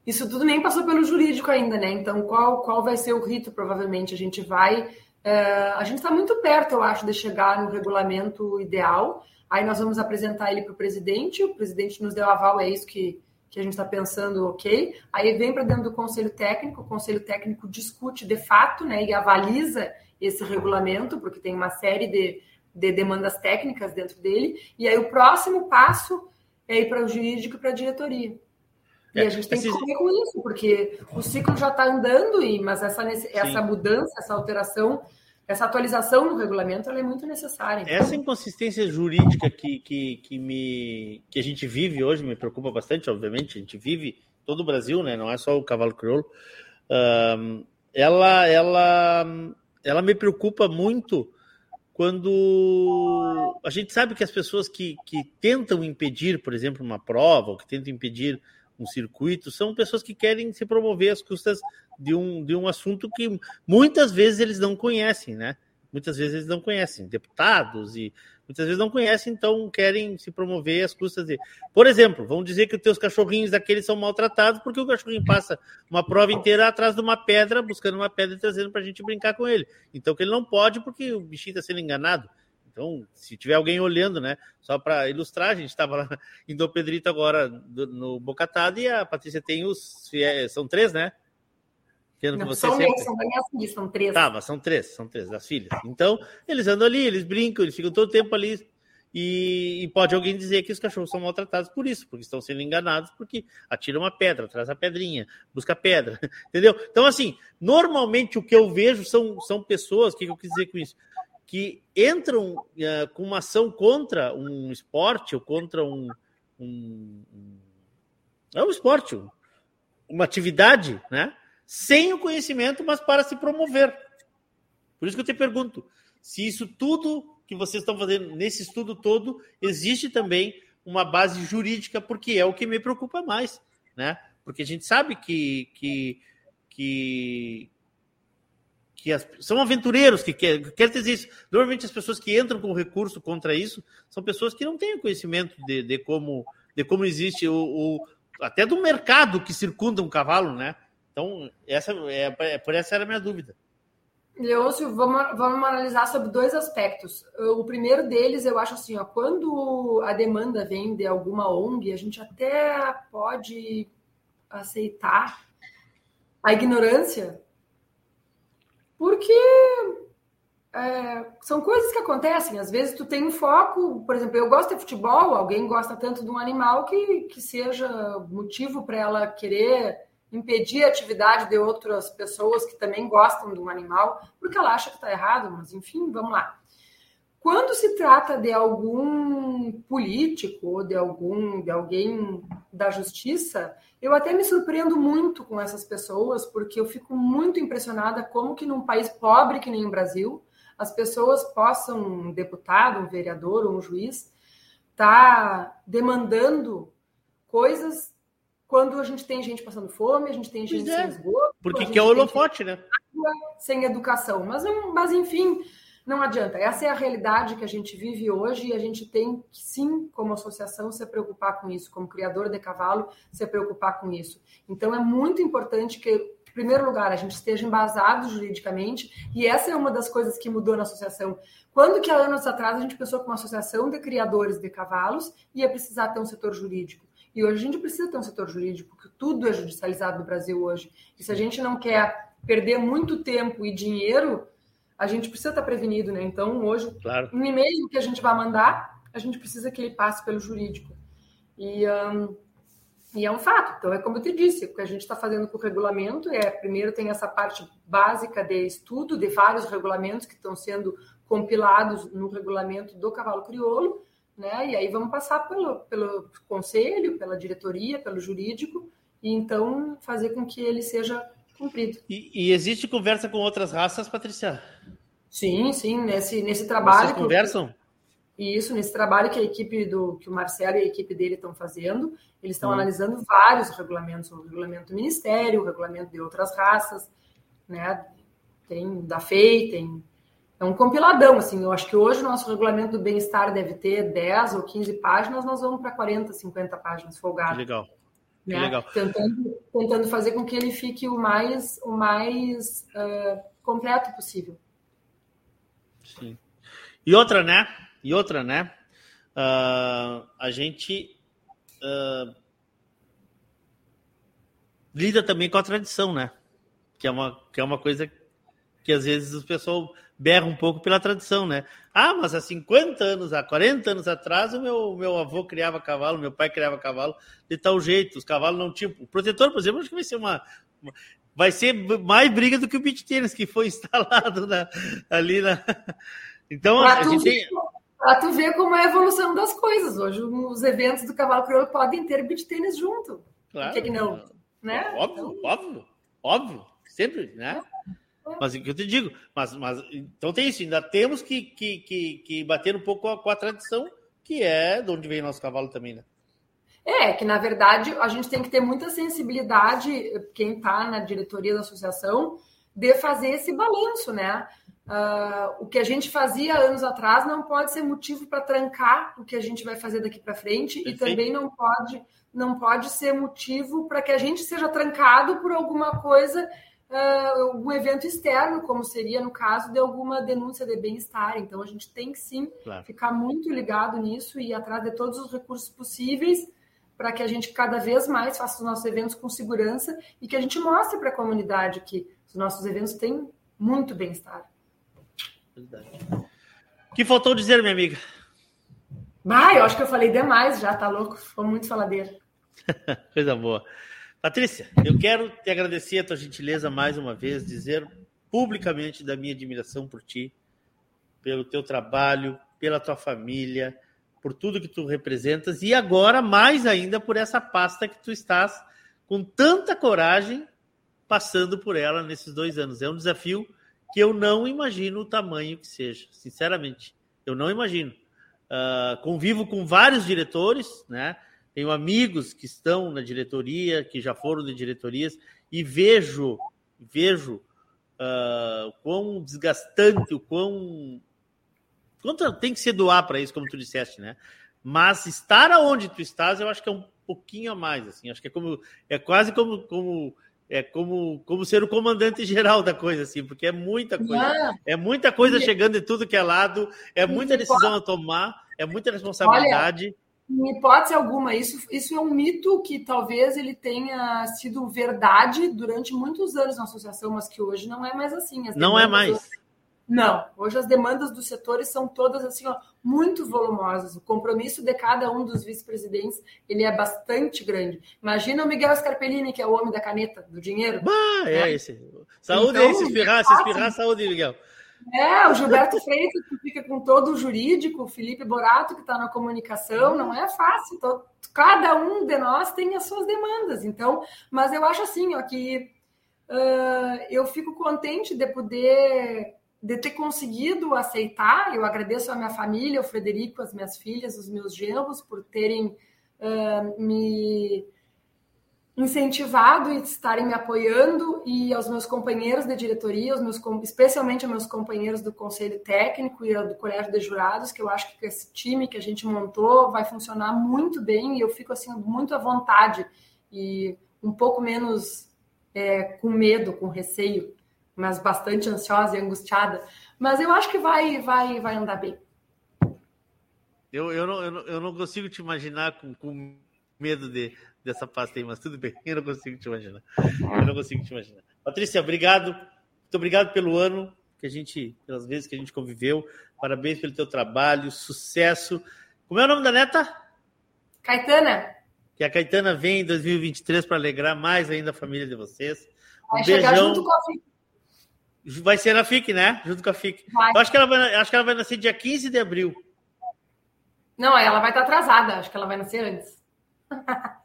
Isso tudo nem passou pelo jurídico ainda, né? Então, qual, qual vai ser o rito? Provavelmente a gente vai. Uh, a gente está muito perto, eu acho, de chegar no regulamento ideal. Aí nós vamos apresentar ele para o presidente, o presidente nos deu aval, é isso que, que a gente está pensando, ok. Aí vem para dentro do conselho técnico, o conselho técnico discute de fato, né, e avaliza esse regulamento, porque tem uma série de, de demandas técnicas dentro dele, e aí o próximo passo é ir para o jurídico e para a diretoria. E é, a gente tem que correr com isso, porque o ciclo já está andando, e, mas essa, essa mudança, essa alteração, essa atualização no regulamento é muito necessária. Essa inconsistência jurídica que, que, que, me, que a gente vive hoje me preocupa bastante, obviamente, a gente vive todo o Brasil, né? não é só o cavalo crioulo, um, ela, ela, ela me preocupa muito quando a gente sabe que as pessoas que, que tentam impedir, por exemplo, uma prova, ou que tentam impedir um circuito, são pessoas que querem se promover às custas de um, de um assunto que muitas vezes eles não conhecem, né? Muitas vezes eles não conhecem, deputados e muitas vezes não conhecem, então querem se promover às custas de. Por exemplo, vamos dizer que os teus cachorrinhos daqueles são maltratados porque o cachorrinho passa uma prova inteira atrás de uma pedra, buscando uma pedra e trazendo para a gente brincar com ele. Então que ele não pode porque o bichinho está sendo enganado. Então, se tiver alguém olhando, né? Só para ilustrar, a gente estava lá em Dom Pedrito agora no Bocatado e a Patrícia tem os. São três, né? Não, são, sempre... são filha, são três. Tá, mas são três, são três das filhas. Então, eles andam ali, eles brincam, eles ficam todo o tempo ali. E, e, pode alguém dizer que os cachorros são maltratados por isso, porque estão sendo enganados, porque atira uma pedra, traz a pedrinha, busca pedra, entendeu? Então, assim, normalmente o que eu vejo são, são pessoas, o que eu quis dizer com isso? Que entram uh, com uma ação contra um esporte ou contra um. um, um é um esporte, uma atividade, né? sem o conhecimento, mas para se promover. Por isso que eu te pergunto, se isso tudo que vocês estão fazendo nesse estudo todo, existe também uma base jurídica, porque é o que me preocupa mais, né? Porque a gente sabe que, que, que, que as, são aventureiros que querem quer dizer isso. Normalmente as pessoas que entram com recurso contra isso são pessoas que não têm conhecimento de, de como de como existe o, o até do mercado que circunda um cavalo, né? Então, essa, é, é, por essa era a minha dúvida. Leôncio, vamos, vamos analisar sobre dois aspectos. O primeiro deles, eu acho assim, ó, quando a demanda vem de alguma ONG, a gente até pode aceitar a ignorância, porque é, são coisas que acontecem. Às vezes tu tem um foco, por exemplo, eu gosto de futebol, alguém gosta tanto de um animal que, que seja motivo para ela querer impedir a atividade de outras pessoas que também gostam de um animal, porque ela acha que está errado, mas enfim, vamos lá. Quando se trata de algum político ou de algum de alguém da justiça, eu até me surpreendo muito com essas pessoas, porque eu fico muito impressionada como que num país pobre que nem o Brasil, as pessoas possam, um deputado, um vereador ou um juiz, tá demandando coisas quando a gente tem gente passando fome, a gente tem gente é. sem esgoto. Porque que é o holofote, né? Sem educação. Mas, mas, enfim, não adianta. Essa é a realidade que a gente vive hoje e a gente tem que, sim, como associação, se preocupar com isso, como criador de cavalo, se preocupar com isso. Então, é muito importante que, em primeiro lugar, a gente esteja embasado juridicamente e essa é uma das coisas que mudou na associação. Quando que há anos atrás a gente pensou que uma associação de criadores de cavalos ia precisar ter um setor jurídico? E hoje a gente precisa ter um setor jurídico, porque tudo é judicializado no Brasil hoje. E se a gente não quer perder muito tempo e dinheiro, a gente precisa estar prevenido, né? Então, hoje, claro. um e-mail que a gente vai mandar, a gente precisa que ele passe pelo jurídico. E, um, e é um fato. Então, é como eu te disse, o que a gente está fazendo com o regulamento é, primeiro, tem essa parte básica de estudo de vários regulamentos que estão sendo compilados no regulamento do cavalo crioulo, né? E aí vamos passar pelo, pelo conselho, pela diretoria, pelo jurídico, e então fazer com que ele seja cumprido. E, e existe conversa com outras raças, Patrícia? Sim, sim, nesse, nesse trabalho. Vocês conversam? Isso, nesse trabalho que a equipe do que o Marcelo e a equipe dele estão fazendo, eles estão hum. analisando vários regulamentos, o regulamento do Ministério, o regulamento de outras raças, né? Tem da FEI, tem é um compiladão, assim. Eu acho que hoje o nosso regulamento do bem-estar deve ter 10 ou 15 páginas, nós vamos para 40, 50 páginas folgado. Legal. Né? Legal. Tentando, tentando fazer com que ele fique o mais, o mais uh, completo possível. Sim. E outra, né? E outra, né? Uh, a gente uh, lida também com a tradição, né? Que é uma, que é uma coisa que às vezes o pessoal berra um pouco pela tradição, né? Ah, mas há 50 anos, há 40 anos atrás, o meu, meu avô criava cavalo, meu pai criava cavalo de tal jeito. Os cavalos não tinham. O protetor, por exemplo, acho que vai ser uma. uma vai ser mais briga do que o beat tênis que foi instalado na, ali na. Então, pra a gente tem. Para tu ver como é a evolução das coisas. Hoje, os eventos do cavalo crioulo podem ter beat tênis junto. Claro. Por que, que não? Né? Óbvio, então... óbvio, óbvio. Sempre, né? É. Mas o que eu te digo, mas, mas então tem isso, ainda temos que, que, que, que bater um pouco com a, com a, tradição, que é de onde vem nosso cavalo também, né? É, que na verdade a gente tem que ter muita sensibilidade, quem está na diretoria da associação, de fazer esse balanço, né? Uh, o que a gente fazia anos atrás não pode ser motivo para trancar o que a gente vai fazer daqui para frente Perfeito. e também não pode não pode ser motivo para que a gente seja trancado por alguma coisa uh, algum evento externo, como seria no caso de alguma denúncia de bem-estar. Então, a gente tem que sim claro. ficar muito ligado nisso e ir atrás de todos os recursos possíveis para que a gente cada vez mais faça os nossos eventos com segurança e que a gente mostre para a comunidade que os nossos eventos têm muito bem-estar. O que faltou dizer, minha amiga? Ah, eu acho que eu falei demais já, tá louco? Foi muito faladeira. Coisa boa. Patrícia, eu quero te agradecer a tua gentileza mais uma vez, dizer publicamente da minha admiração por ti, pelo teu trabalho, pela tua família, por tudo que tu representas e agora mais ainda por essa pasta que tu estás com tanta coragem passando por ela nesses dois anos. É um desafio que eu não imagino o tamanho que seja, sinceramente. Eu não imagino. Uh, convivo com vários diretores, né? Tenho amigos que estão na diretoria, que já foram de diretorias, e vejo, vejo uh, quão desgastante, o quão. Quanto tem que se doar para isso, como tu disseste, né? Mas estar aonde tu estás, eu acho que é um pouquinho a mais, assim. Acho que é como. É quase como. como é como, como ser o comandante geral da coisa, assim, porque é muita coisa. É muita coisa chegando de tudo que é lado, é muita decisão a tomar, é muita responsabilidade. Olha, em hipótese alguma, isso, isso é um mito que talvez ele tenha sido verdade durante muitos anos na associação, mas que hoje não é mais assim. As não é mais. Hoje, não, hoje as demandas dos setores são todas assim, ó, muito volumosas. O compromisso de cada um dos vice-presidentes ele é bastante grande. Imagina o Miguel Scarpellini, que é o homem da caneta, do dinheiro. Bah, é né? esse. Saúde então, aí, se espirrar, se espirrar, saúde, Miguel. É, o Gilberto Freitas, que fica com todo o jurídico, o Felipe Borato, que está na comunicação, não é fácil. Então, cada um de nós tem as suas demandas. Então, mas eu acho assim, ó, que uh, eu fico contente de poder de ter conseguido aceitar. Eu agradeço a minha família, o Frederico, as minhas filhas, os meus genros, por terem uh, me incentivado e estarem me apoiando e aos meus companheiros de diretoria, aos meus, especialmente aos meus companheiros do conselho técnico e do colégio de jurados, que eu acho que esse time que a gente montou vai funcionar muito bem e eu fico assim muito à vontade e um pouco menos é, com medo, com receio, mas bastante ansiosa e angustiada. Mas eu acho que vai, vai, vai andar bem. Eu, eu, não, eu, não, eu não consigo te imaginar com, com medo de, dessa pasta aí, mas tudo bem, eu não consigo te imaginar. Eu não consigo te imaginar. Patrícia, obrigado. Muito obrigado pelo ano que a gente, pelas vezes que a gente conviveu. Parabéns pelo teu trabalho, sucesso. Como é o nome da neta? Caetana. Que a Caetana vem em 2023 para alegrar mais ainda a família de vocês. Um vai beijão. junto com a FIC. Vai ser na FIC, né? Junto com a FIC. Eu acho que, ela vai, acho que ela vai nascer dia 15 de abril. Não, ela vai estar atrasada. Acho que ela vai nascer antes.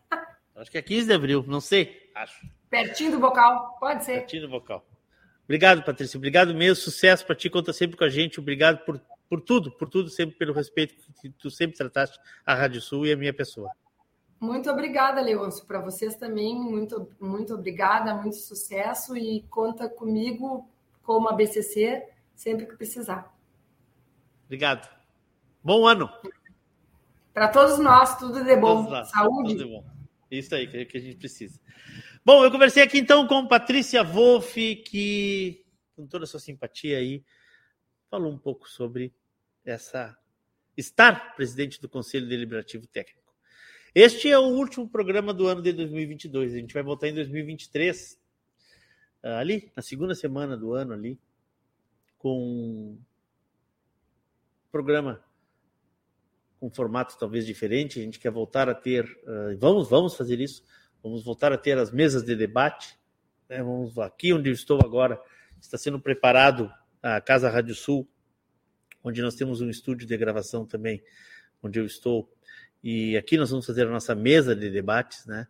Acho que é 15 de abril, não sei. Acho. Pertinho do bocal, pode ser. Pertinho do bocal. Obrigado, Patrícia. Obrigado mesmo. Sucesso para ti. Conta sempre com a gente. Obrigado por, por tudo, por tudo, sempre pelo respeito que tu sempre trataste a Rádio Sul e a minha pessoa. Muito obrigada, Leôncio. Para vocês também, muito, muito obrigada, muito sucesso e conta comigo como a BCC sempre que precisar. Obrigado. Bom ano. Para todos nós, tudo de bom. Saúde. Tudo de bom. Isso aí que a gente precisa. Bom, eu conversei aqui então com Patrícia Wolff, que, com toda a sua simpatia aí, falou um pouco sobre essa estar presidente do Conselho Deliberativo Técnico. Este é o último programa do ano de 2022. A gente vai voltar em 2023, ah, ali, na segunda semana do ano ali, com programa com formato talvez diferente. A gente quer voltar a ter, uh, vamos, vamos fazer isso, Vamos voltar a ter as mesas de debate. Né? Vamos aqui onde eu estou agora está sendo preparado a Casa Rádio Sul, onde nós temos um estúdio de gravação também, onde eu estou. E aqui nós vamos fazer a nossa mesa de debates, né?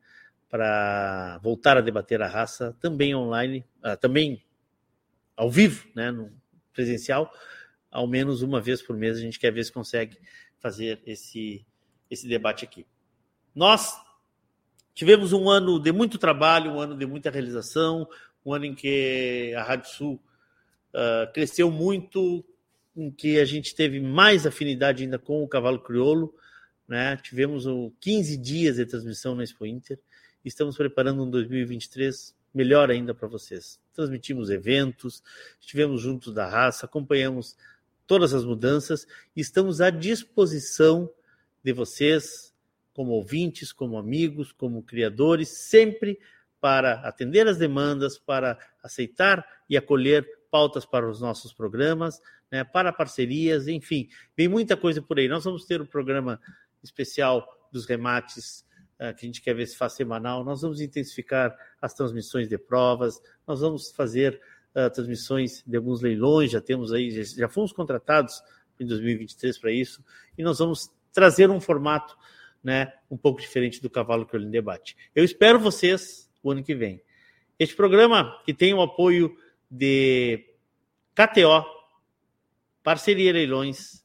Para voltar a debater a raça, também online, uh, também ao vivo, né? No presencial, ao menos uma vez por mês a gente quer ver se consegue fazer esse, esse debate aqui. Nós Tivemos um ano de muito trabalho, um ano de muita realização, um ano em que a Rádio Sul uh, cresceu muito, em que a gente teve mais afinidade ainda com o cavalo crioulo. Né? Tivemos um, 15 dias de transmissão na Expo Inter. Estamos preparando um 2023 melhor ainda para vocês. Transmitimos eventos, estivemos juntos da raça, acompanhamos todas as mudanças. Estamos à disposição de vocês, como ouvintes, como amigos, como criadores, sempre para atender as demandas, para aceitar e acolher pautas para os nossos programas, né, para parcerias, enfim, vem muita coisa por aí. Nós vamos ter um programa especial dos remates, uh, que a gente quer ver se faz semanal, nós vamos intensificar as transmissões de provas, nós vamos fazer uh, transmissões de alguns leilões, já temos aí, já, já fomos contratados em 2023 para isso, e nós vamos trazer um formato né, um pouco diferente do cavalo que eu lhe debate. Eu espero vocês o ano que vem. Este programa, que tem o apoio de KTO, Parceria Leilões,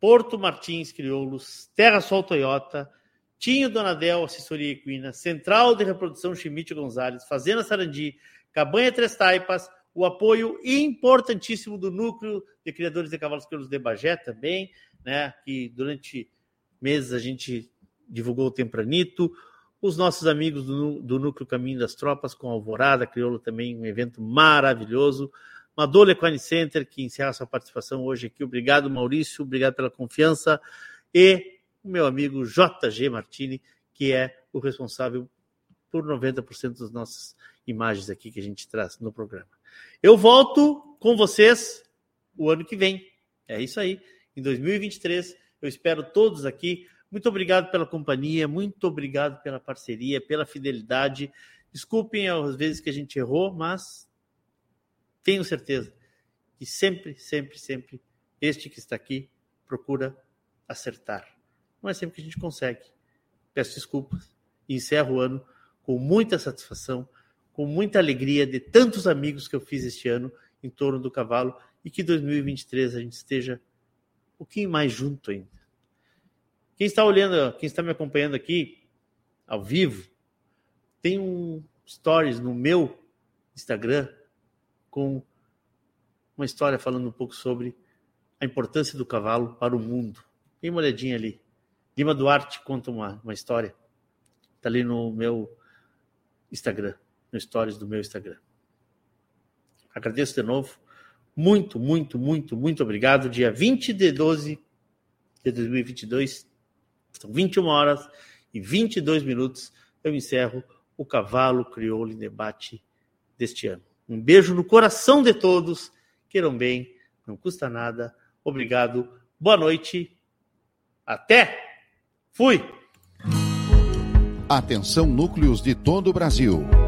Porto Martins Crioulos, Terra Sol Toyota, Tinho Donadel, Assessoria Equina, Central de Reprodução Chimite Gonzalez, Fazenda Sarandi, Cabanha Três Taipas, o apoio importantíssimo do Núcleo de Criadores de Cavalos Crioulos de Bagé também, né, que durante meses a gente divulgou o Tempranito, os nossos amigos do, do Núcleo Caminho das Tropas, com Alvorada, Crioulo também, um evento maravilhoso. Madole Equine Center, que encerra sua participação hoje aqui. Obrigado, Maurício, obrigado pela confiança. E o meu amigo JG Martini, que é o responsável por 90% das nossas imagens aqui que a gente traz no programa. Eu volto com vocês o ano que vem. É isso aí. Em 2023, eu espero todos aqui muito obrigado pela companhia, muito obrigado pela parceria, pela fidelidade. Desculpem as vezes que a gente errou, mas tenho certeza que sempre, sempre, sempre este que está aqui procura acertar. Não é sempre que a gente consegue. Peço desculpas e encerro o ano com muita satisfação, com muita alegria de tantos amigos que eu fiz este ano em torno do cavalo e que 2023 a gente esteja um pouquinho mais junto ainda. Quem está olhando, quem está me acompanhando aqui ao vivo, tem um stories no meu Instagram com uma história falando um pouco sobre a importância do cavalo para o mundo. Dê uma olhadinha ali. Lima Duarte conta uma, uma história. Está ali no meu Instagram, no stories do meu Instagram. Agradeço de novo. Muito, muito, muito, muito obrigado. Dia 20 de 12 de 2022, são 21 horas e 22 minutos, eu encerro o Cavalo Crioulo em Debate deste ano. Um beijo no coração de todos, queiram bem, não custa nada. Obrigado, boa noite, até! Fui! Atenção núcleos de todo o Brasil.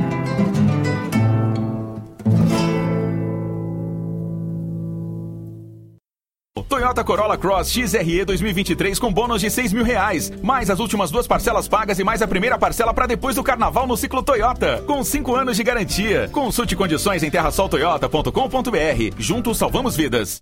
Toyota Corolla Cross XRE 2023 com bônus de 6 mil reais, mais as últimas duas parcelas pagas e mais a primeira parcela para depois do carnaval no ciclo Toyota, com 5 anos de garantia. Consulte condições em terrasoltoyota.com.br. Juntos salvamos vidas.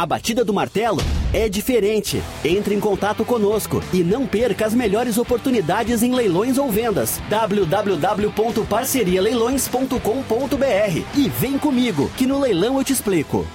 a batida do martelo é diferente. Entre em contato conosco e não perca as melhores oportunidades em leilões ou vendas. www.parcerialeilões.com.br e vem comigo que no leilão eu te explico.